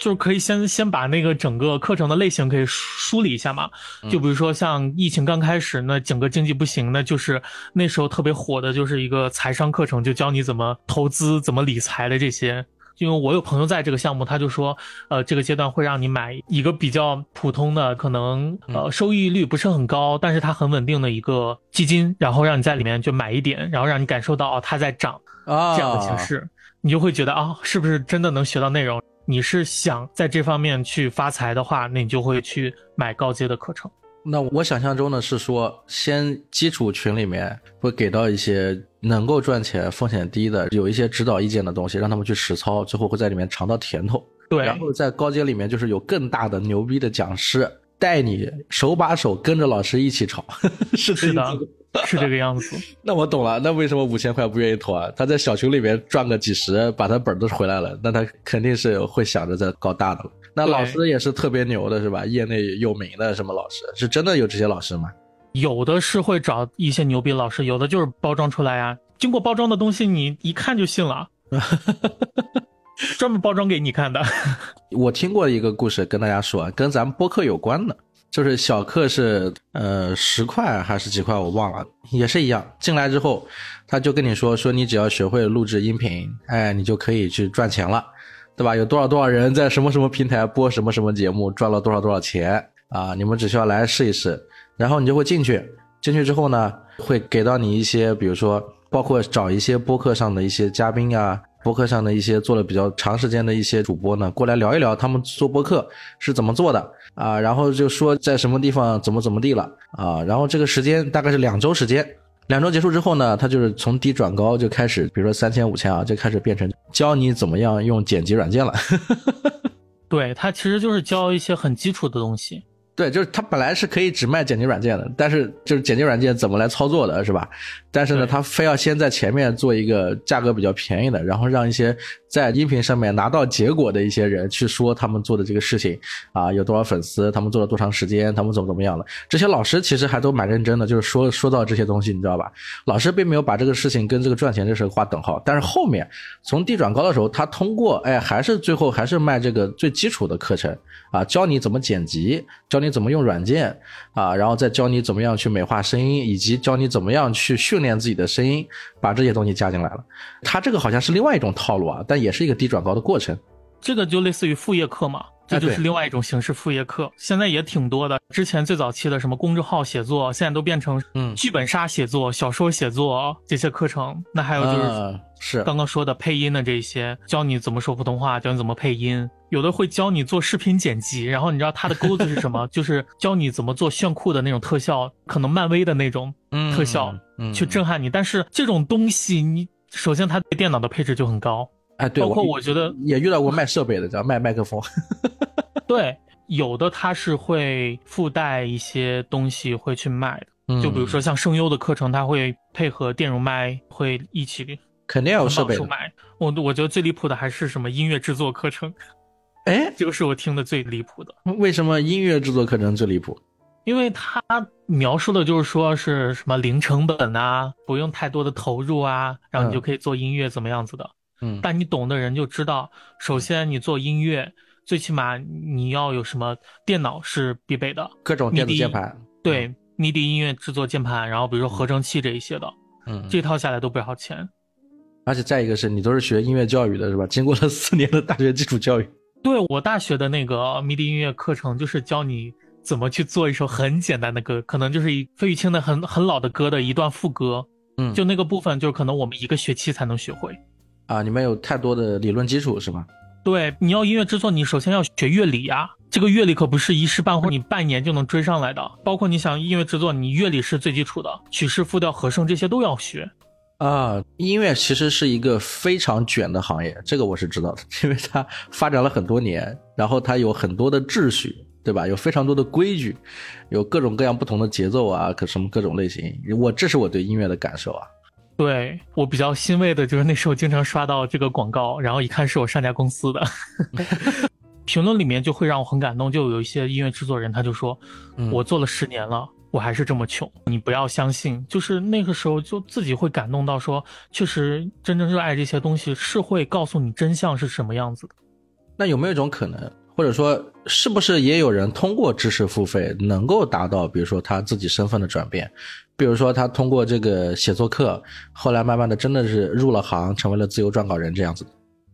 Speaker 3: 就是可以先先把那个整个课程的类型可以梳理一下嘛。就比如说像疫情刚开始，那整个经济不行，那就是那时候特别火的就是一个财商课程，就教你怎么投资、怎么理财的这些。因为我有朋友在这个项目，他就说，呃，这个阶段会让你买一个比较普通的，可能呃收益率不是很高，但是它很稳定的一个基金，然后让你在里面就买一点，然后让你感受到哦它在涨啊这样的形式，你就会觉得啊是不是真的能学到内容？你是想在这方面去发财的话，那你就会去买高阶的课程。
Speaker 2: 那我想象中呢是说，先基础群里面会给到一些能够赚钱、风险低的，有一些指导意见的东西，让他们去实操，最后会在里面尝到甜头。
Speaker 3: 对，
Speaker 2: 然后在高阶里面就是有更大的牛逼的讲师带你手把手跟着老师一起炒，[laughs] 是
Speaker 3: 是的，[laughs] 是这个样子。[laughs]
Speaker 2: 那我懂了，那为什么五千块不愿意投啊？他在小群里面赚个几十，把他本儿都回来了，那他肯定是会想着再搞大的了。那老师也是特别牛的，是吧？业内有名的什么老师，是真的有这些老师吗？
Speaker 3: 有的是会找一些牛逼老师，有的就是包装出来啊。经过包装的东西，你一看就信了，[laughs] 专门包装给你看的。
Speaker 2: 我听过一个故事，跟大家说，跟咱们播客有关的，就是小课是呃十块还是几块，我忘了，也是一样。进来之后，他就跟你说说，你只要学会录制音频，哎，你就可以去赚钱了，对吧？有多少多少人在什么什么平台播什么什么节目，赚了多少多少钱啊？你们只需要来试一试，然后你就会进去。进去之后呢，会给到你一些，比如说，包括找一些播客上的一些嘉宾啊，播客上的一些做了比较长时间的一些主播呢，过来聊一聊他们做播客是怎么做的啊，然后就说在什么地方怎么怎么地了啊，然后这个时间大概是两周时间。两周结束之后呢，他就是从低转高，就开始，比如说三千、五千啊，就开始变成教你怎么样用剪辑软件了。[laughs]
Speaker 3: 对，他其实就是教一些很基础的东西。
Speaker 2: 对，就是他本来是可以只卖剪辑软件的，但是就是剪辑软件怎么来操作的，是吧？但是呢，
Speaker 3: 对
Speaker 2: 他非要先在前面做一个价格比较便宜的，然后让一些在音频上面拿到结果的一些人去说他们做的这个事情啊，有多少粉丝，他们做了多长时间，他们怎么怎么样了。这些老师其实还都蛮认真的，就是说说到这些东西，你知道吧？老师并没有把这个事情跟这个赚钱这事划等号，但是后面从低转高的时候，他通过哎，还是最后还是卖这个最基础的课程啊，教你怎么剪辑，教你怎么用软件啊，然后再教你怎么样去美化声音，以及教你怎么样去训练自己的声音，把这些东西加进来了。他这个好像是另外一种套路啊，但也是一个低转高的过程。
Speaker 3: 这个就类似于副业课嘛，这就是另外一种形式副业课。现在也挺多的，之前最早期的什么公众号写作，现在都变成
Speaker 2: 嗯
Speaker 3: 剧本杀写作、小说写作这些课程。那还有就是
Speaker 2: 啊是
Speaker 3: 刚刚说的配音的这些，教你怎么说普通话，教你怎么配音，有的会教你做视频剪辑。然后你知道它的钩子是什么？[laughs] 就是教你怎么做炫酷的那种特效，可能漫威的那种
Speaker 2: 嗯
Speaker 3: 特效，
Speaker 2: 嗯
Speaker 3: 去震撼你。但是这种东西，你首先它对电脑的配置就很高，
Speaker 2: 哎，对，
Speaker 3: 包括
Speaker 2: 我
Speaker 3: 我觉得
Speaker 2: 也遇到过卖设备的，叫卖麦克风。
Speaker 3: 对，有的它是会附带一些东西会去卖的，
Speaker 2: 嗯
Speaker 3: 就比如说像声优的课程，它会配合电容麦，会一起
Speaker 2: 肯定要有设备。
Speaker 3: 我我觉得最离谱的还是什么音乐制作课程，[laughs]
Speaker 2: 哎，
Speaker 3: 这个是我听的最离谱的，
Speaker 2: 为什么音乐制作课程最离谱？
Speaker 3: 因为他描述的就是说是什么零成本啊，不用太多的投入啊，然后你就可以做音乐怎么样子的。
Speaker 2: 嗯
Speaker 3: 但你懂的人就知道，首先你做音乐，最起码你要有什么电脑是必备的，
Speaker 2: 各种电子键盘。
Speaker 3: 对，MIDI 音乐制作键盘，然后比如说合成器这一些的，
Speaker 2: 嗯，
Speaker 3: 这套下来都不少钱。
Speaker 2: 而且再一个是你都是学音乐教育的，是吧？经过了四年的大学基础教育。[laughs]
Speaker 3: 对我大学的那个 MIDI 音乐课程，就是教你怎么去做一首很简单的歌，可能就是一费玉清的很很老的歌的一段副歌，
Speaker 2: 嗯
Speaker 3: 就那个部分，就是可能我们一个学期才能学会。
Speaker 2: 啊，你们有太多的理论基础是吗？
Speaker 3: 对，你要音乐制作，你首先要学乐理呀、这个乐理可不是一时半会儿你半年就能追上来的。包括你想音乐制作，你乐理是最基础的，曲式、复调、和声这些都要学。
Speaker 2: 啊，音乐其实是一个非常卷的行业，这个我是知道的，因为它发展了很多年，然后它有很多的秩序，对吧？有非常多的规矩，有各种各样不同的节奏啊，可什么各种类型。我这是我对音乐的感受啊。
Speaker 3: 对我比较欣慰的就是那时候经常刷到这个广告，然后一看是我上家公司的，[laughs] 评论里面就会让我很感动，就有一些音乐制作人他就说，
Speaker 2: 嗯
Speaker 3: 我做了十年了。我还是这么穷，你不要相信。就是那个时候，就自己会感动到说，确实真正热爱这些东西，是会告诉你真相是什么样子的。
Speaker 2: 那有没有一种可能，或者说是不是也有人通过知识付费能够达到，比如说他自己身份的转变？比如说他通过这个写作课，后来慢慢的真的是入了行，成为了自由撰稿人这样子。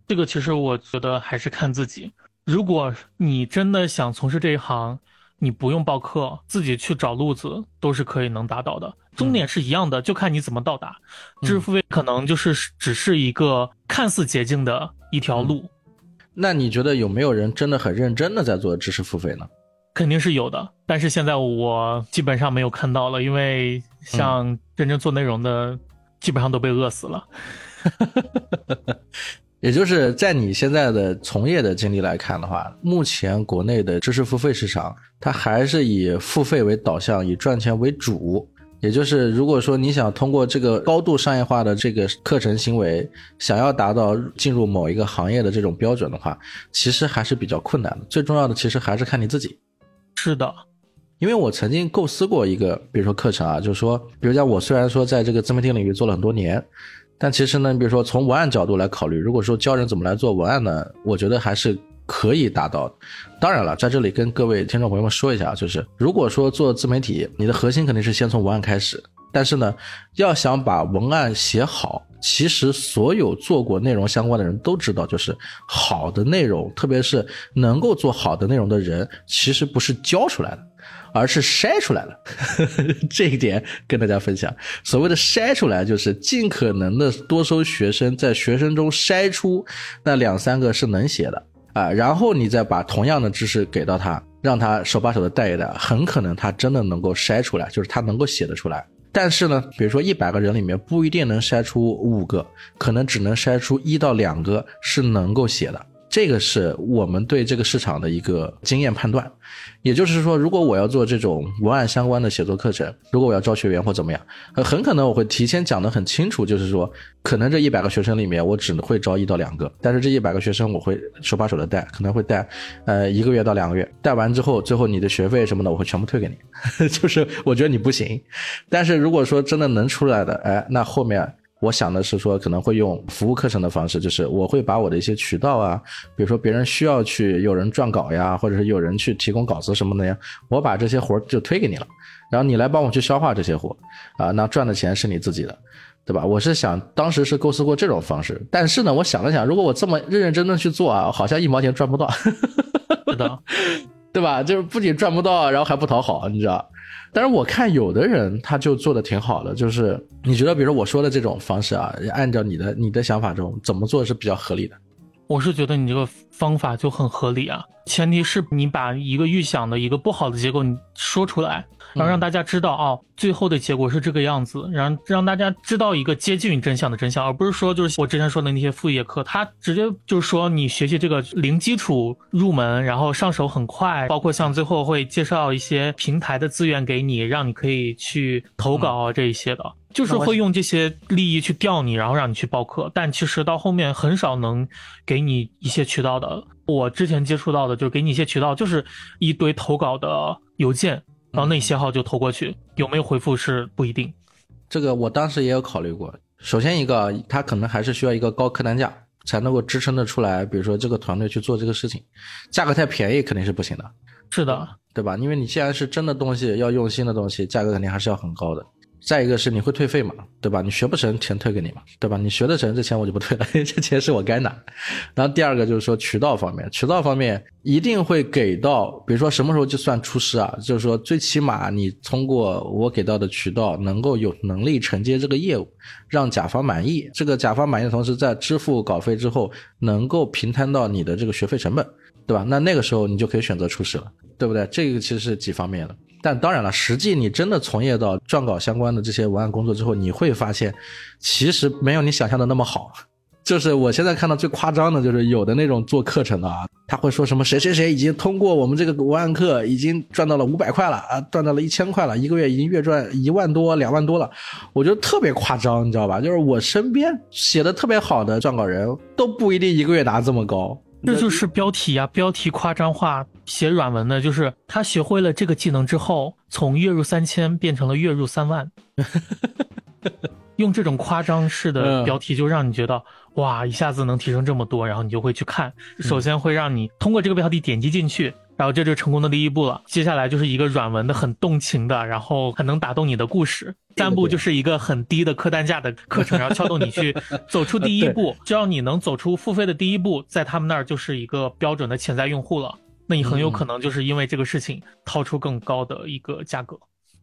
Speaker 3: 这个其实我觉得还是看自己。如果你真的想从事这一行，你不用报课，自己去找路子都是可以能达到的。终点是一样的，就看你怎么到达。知识付费可能就是只是一个看似捷径的一条路，
Speaker 2: 那你觉得有没有人真的很认真的在做知识付费呢？
Speaker 3: 肯定是有的。但是现在我基本上没有看到了，因为像真正做内容的，基本上都被饿死了。[laughs]
Speaker 2: 也就是在你现在的从业的经历来看的话，目前国内的知识付费市场，它还是以付费为导向，以赚钱为主。也就是如果说你想通过这个高度商业化的这个课程行为，想要达到进入某一个行业的这种标准的话，其实还是比较困难的。最重要的其实还是看你自己。
Speaker 3: 是的，
Speaker 2: 因为我曾经构思过一个，比如说课程啊，就是说，比如讲我虽然说在这个自媒体领域做了很多年，但其实呢，比如说从文案角度来考虑，如果说教人怎么来做文案呢，我觉得还是可以达到。当然了，在这里跟各位听众朋友们说一下，就是如果说做自媒体，你的核心肯定是先从文案开始，但是呢，要想把文案写好，其实所有做过内容相关的人都知道，就是好的内容，特别是能够做好的内容的人，其实不是教出来的。而是筛出来了，[laughs] 这一点跟大家分享。所谓的筛出来，就是尽可能的多收学生，在学生中筛出那两三个是能写的啊，然后你再把同样的知识给到他，让他手把手的带一带，很可能他真的能够筛出来，就是他能够写得出来。但是呢，比如说一百个人里面不一定能筛出五个，可能只能筛出一到两个是能够写的。这个是我们对这个市场的一个经验判断，也就是说，如果我要做这种文案相关的写作课程，如果我要招学员或怎么样，很可能我会提前讲得很清楚，就是说，可能这一百个学生里面我只会招一到两个，但是这一百个学生我会手把手的带，可能会带，呃，一个月到两个月，带完之后，最后你的学费什么的我会全部退给你，[laughs] 就是我觉得你不行，但是如果说真的能出来的，哎，那后面。我想的是说，可能会用服务课程的方式，就是我会把我的一些渠道啊，比如说别人需要去有人撰稿呀，或者是有人去提供稿子什么的呀，我把这些活就推给你了，然后你来帮我去消化这些活，啊，那赚的钱是你自己的，对吧？我是想当时是构思过这种方式，但是呢，我想了想，如果我这么认认真真去做啊，好像一毛钱赚不到，
Speaker 3: 是的，[laughs]
Speaker 2: 对吧？就是不仅赚不到，然后还不讨好，你知道。但是我看有的人他就做的挺好的，就是你觉得，比如我说的这种方式啊，按照你的你的想法中怎么做是比较合理的？
Speaker 3: 我是觉得你这个方法就很合理啊，前提是你把一个预想的一个不好的结果你说出来。然后让大家知道啊，最后的结果是这个样子，然后让大家知道一个接近于真相的真相，而不是说就是我之前说的那些副业课，他直接就是说你学习这个零基础入门，然后上手很快，包括像最后会介绍一些平台的资源给你，让你可以去投稿啊这一些的，就是会用这些利益去钓你，然后让你去报课，但其实到后面很少能给你一些渠道的。我之前接触到的就是给你一些渠道，就是一堆投稿的邮件。然后那些号就投过去，有没有回复是不一定。
Speaker 2: 这个我当时也有考虑过。首先一个，他可能还是需要一个高客单价才能够支撑得出来。比如说这个团队去做这个事情，价格太便宜肯定是不行的。
Speaker 3: 是的，
Speaker 2: 对吧？因为你既然是真的东西，要用心的东西，价格肯定还是要很高的。再一个是你会退费嘛，对吧？你学不成，钱退给你嘛，对吧？你学得成，这钱我就不退了，这钱是我该拿。然后第二个就是说渠道方面，渠道方面一定会给到，比如说什么时候就算出师啊？就是说最起码你通过我给到的渠道，能够有能力承接这个业务，让甲方满意。这个甲方满意的同时，在支付稿费之后，能够平摊到你的这个学费成本，对吧？那那个时候你就可以选择出师了，对不对？这个其实是几方面的。但当然了，实际你真的从业到撰稿相关的这些文案工作之后，你会发现，其实没有你想象的那么好。就是我现在看到最夸张的，就是有的那种做课程的啊，他会说什么谁谁谁已经通过我们这个文案课，已经赚到了五百块了啊，赚到了一千块了，一个月已经月赚一万多、两万多了。我觉得特别夸张，你知道吧？就是我身边写的特别好的撰稿人都不一定一个月拿这么高。
Speaker 3: 这就是标题啊，标题夸张化，写软文的，就是他学会了这个技能之后，从月入三千变成了月入三万，用这种夸张式的标题就让你觉得哇，一下子能提升这么多，然后你就会去看。首先会让你通过这个标题点击进去。然后这就成功的第一步了，接下来就是一个软文的很动情的，然后很能打动你的故事。三步就是一个很低的客单价的课程，[laughs] 然后撬动你去走出第一步。只要你能走出付费的第一步，在他们那儿就是一个标准的潜在用户了。那你很有可能就是因为这个事情掏出更高的一个价格。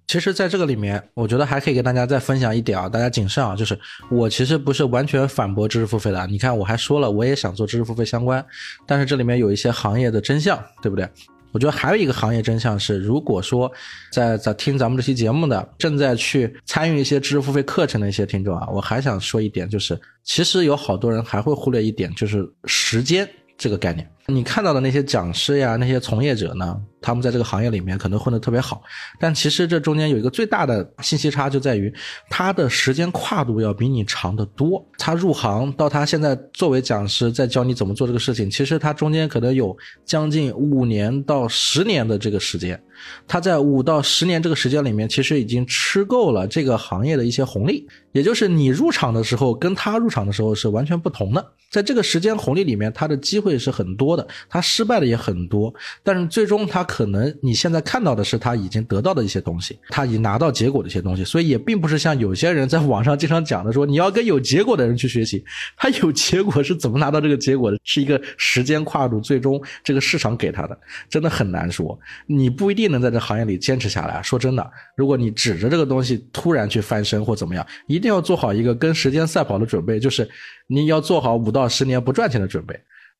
Speaker 2: 其实，在这个里面，我觉得还可以跟大家再分享一点啊，大家谨慎啊，就是我其实不是完全反驳知识付费的。你看，我还说了，我也想做知识付费相关，但是这里面有一些行业的真相，对不对？我觉得还有一个行业真相是，如果说在在听咱们这期节目的，正在去参与一些知识付费课程的一些听众啊，我还想说一点，就是其实有好多人还会忽略一点，就是时间这个概念。你看到的那些讲师呀，那些从业者呢，他们在这个行业里面可能混得特别好，但其实这中间有一个最大的信息差，就在于他的时间跨度要比你长得多。他入行到他现在作为讲师，在教你怎么做这个事情，其实他中间可能有将近五年到十年的这个时间。他在五到十年这个时间里面，其实已经吃够了这个行业的一些红利，也就是你入场的时候跟他入场的时候是完全不同的。在这个时间红利里面，他的机会是很多多的，他失败的也很多，但是最终他可能你现在看到的是他已经得到的一些东西，他已拿到结果的一些东西，所以也并不是像有些人在网上经常讲的说你要跟有结果的人去学习，他有结果是怎么拿到这个结果的，是一个时间跨度，最终这个市场给他的，真的很难说，你不一定能在这行业里坚持下来。说真的，如果你指着这个东西突然去翻身或怎么样，一定要做好一个跟时间赛跑的准备，就是你要做好五。到十年不赚钱的准备，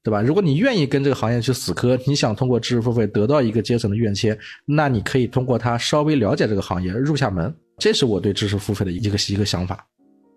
Speaker 2: 对吧？如果你愿意跟这个行业去死磕，你想通过知识付费得到一个阶层的跃迁，那你可以通过它稍微了解这个行业入下门。这是我对知识付费的一个一个想法。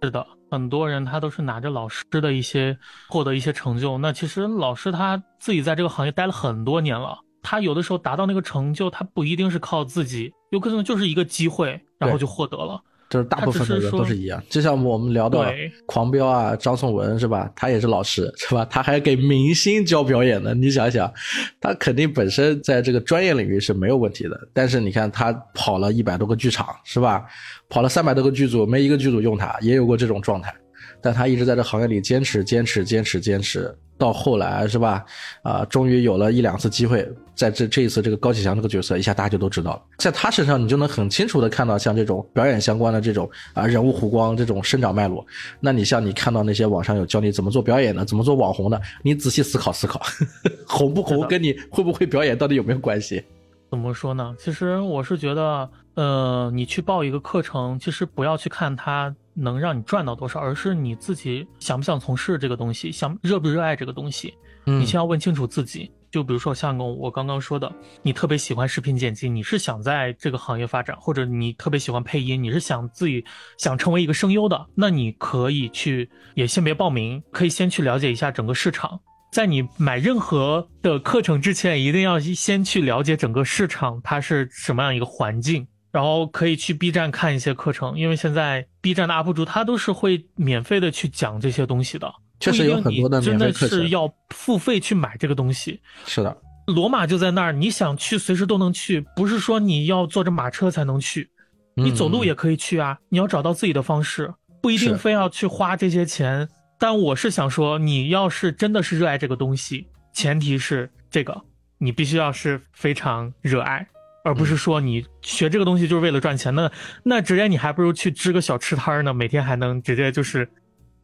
Speaker 3: 是的，很多人他都是拿着老师的一些获得一些成就，那其实老师他自己在这个行业待了很多年了，他有的时候达到那个成就，他不一定是靠自己，有可能就是一个机会，然后就获得了。
Speaker 2: 就是大部分的人都是一样，就像我们聊到狂飙啊，张颂文是吧？他也是老师是吧？他还给明星教表演呢。你想想，他肯定本身在这个专业领域是没有问题的。但是你看他跑了一百多个剧场是吧？跑了三百多个剧组，没一个剧组用他，也有过这种状态。但他一直在这行业里坚持，坚持，坚持，坚持。到后来是吧？啊，终于有了一两次机会，在这这一次这个高启强这个角色，一下大家就都知道了。在他身上，你就能很清楚的看到像这种表演相关的这种啊人物弧光这种生长脉络。那你像你看到那些网上有教你怎么做表演的，怎么做网红的，你仔细思考思考，[laughs] 红不红跟你会不会表演到底有没有关系？
Speaker 3: 怎么说呢？其实我是觉得，呃，你去报一个课程，其实不要去看它能让你赚到多少，而是你自己想不想从事这个东西，想热不热爱这个东西。你先要问清楚自己。就比如说像我刚刚说的，你特别喜欢视频剪辑，你是想在这个行业发展，或者你特别喜欢配音，你是想自己想成为一个声优的，那你可以去，也先别报名，可以先去了解一下整个市场。在你买任何的课程之前，一定要先去了解整个市场它是什么样一个环境，然后可以去 B 站看一些课程，因为现在 B 站的 UP 主他都是会免费的去讲这些东西的，
Speaker 2: 确实有很多的。
Speaker 3: 真的是要付费去买这个东西。
Speaker 2: 是的，
Speaker 3: 罗马就在那儿，你想去随时都能去，不是说你要坐着马车才能去，你走路也可以去啊。你要找到自己的方式，不一定非要去花这些钱。但我是想说，你要是真的是热爱这个东西，前提是这个，你必须要是非常热爱，而不是说你学这个东西就是为了赚钱。那那直接你还不如去支个小吃摊呢，每天还能直接就是，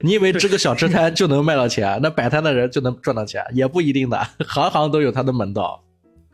Speaker 2: 你以为支个小吃摊就能卖到钱？那摆摊的人就能赚到钱？也不一定的，行行都有他的门道。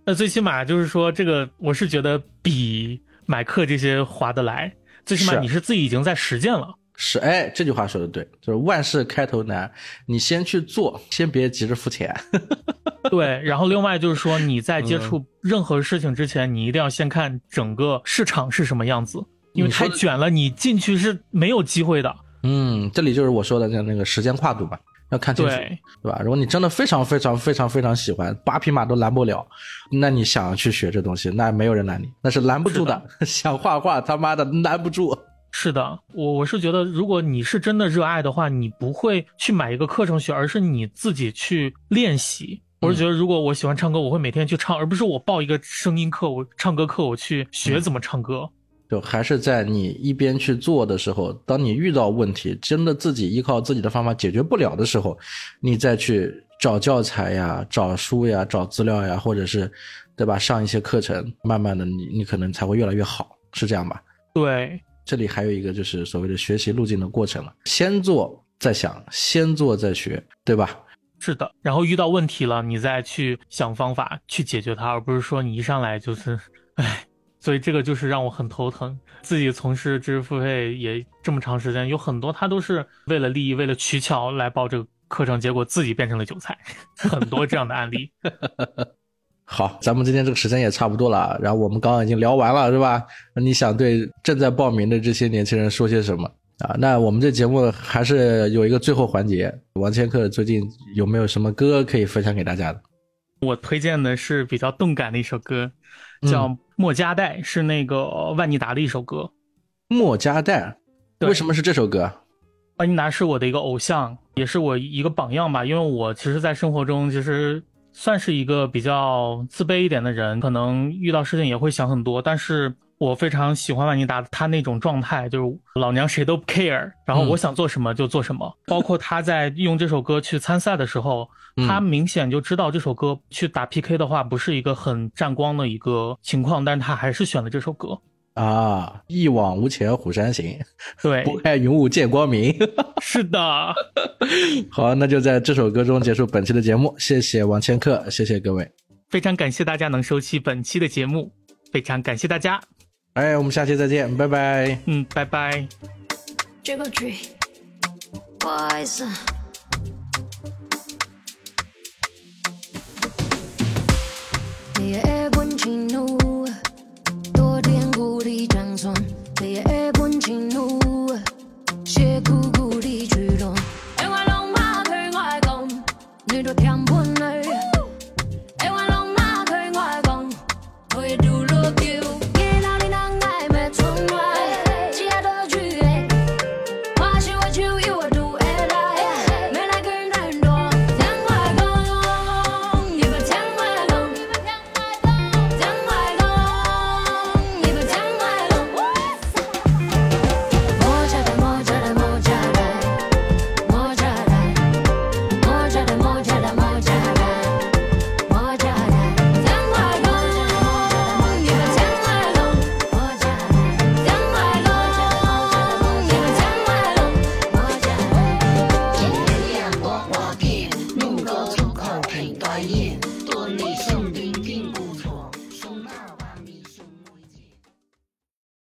Speaker 3: 那最起码就是说，这个我是觉得比买课这些划得来。最起码你是自己已经在实践了。
Speaker 2: 是，哎，这句话说的对，就是万事开头难，你先去做，先别急着付钱。[laughs]
Speaker 3: 对，然后另外就是说，你在接触任何事情之前，你一定要先看整个市场是什么样子，因为太卷了，你进去是没有机会的。
Speaker 2: 嗯，这里就是我说的那那个时间跨度嘛，要看清楚，对吧？如果你真的非常非常非常非常喜欢，八匹马都拦不了，那你想去学这东西，那没有人拦你，那是拦不住的。想画画，他妈的拦不住。
Speaker 3: 是的，我我是觉得，如果你是真的热爱的话，你不会去买一个课程学，而是你自己去练习。我是觉得，如果我喜欢唱歌，我会每天去唱，而不是我报一个声音课，我唱歌课，我去学怎么唱歌。
Speaker 2: 就还是在你一边去做的时候，当你遇到问题，真的自己依靠自己的方法解决不了的时候，你再去找教材呀、找书呀、找资料呀，或者是，对吧？上一些课程，慢慢的，你你可能才会越来越好，是这样吧？
Speaker 3: 对。
Speaker 2: 这里还有一个就是所谓的学习路径的过程了，先做再想，先做再学，对吧？
Speaker 3: 是的，然后遇到问题了，你再去想方法去解决它，而不是说你一上来就是，[laughs] 唉，所以这个就是让我很头疼。自己从事知识付费也这么长时间，有很多他都是为了利益、为了取巧来报这个课程，结果自己变成了韭菜，[laughs] 很多这样的案例。
Speaker 2: 好，咱们今天这个时间也差不多了，然后我们刚刚已经聊完了，是吧？那你想对正在报名的这些年轻人说些什么啊？那我们这节目还是有一个最后环节，王千客最近有没有什么歌可以分享给大家的？
Speaker 3: 我推荐的是比较动感的一首歌，叫《莫加代》，是那个万妮达的一首歌。
Speaker 2: 莫加代，
Speaker 3: 对
Speaker 2: 为什么是这首歌？
Speaker 3: 万妮达是我的一个偶像，也是我一个榜样吧。因为我其实，在生活中其实算是一个比较自卑一点的人，可能遇到事情也会想很多。但是我非常喜欢万妮达她那种状态，就是老娘谁都不 care，然后我想做什么就做什么。包括她在用这首歌去参赛的时候，
Speaker 2: 嗯
Speaker 3: 她明显就知道这首歌去打 PK 的话不是一个很占光的一个情况，但是她还是选了这首歌。
Speaker 2: 啊一往无前虎山行
Speaker 3: 对。[laughs]
Speaker 2: 拨开云雾见光明。[laughs]
Speaker 3: 是的。[laughs]
Speaker 2: 好那就在这首歌中结束本期的节目谢谢王千客谢谢各位。
Speaker 3: 非常感谢大家能收听本期的节目非常感谢大家
Speaker 2: 哎我们下期再见拜拜。
Speaker 3: 嗯拜拜。
Speaker 4: 这个 Dolly Johnson, ben je er bundchen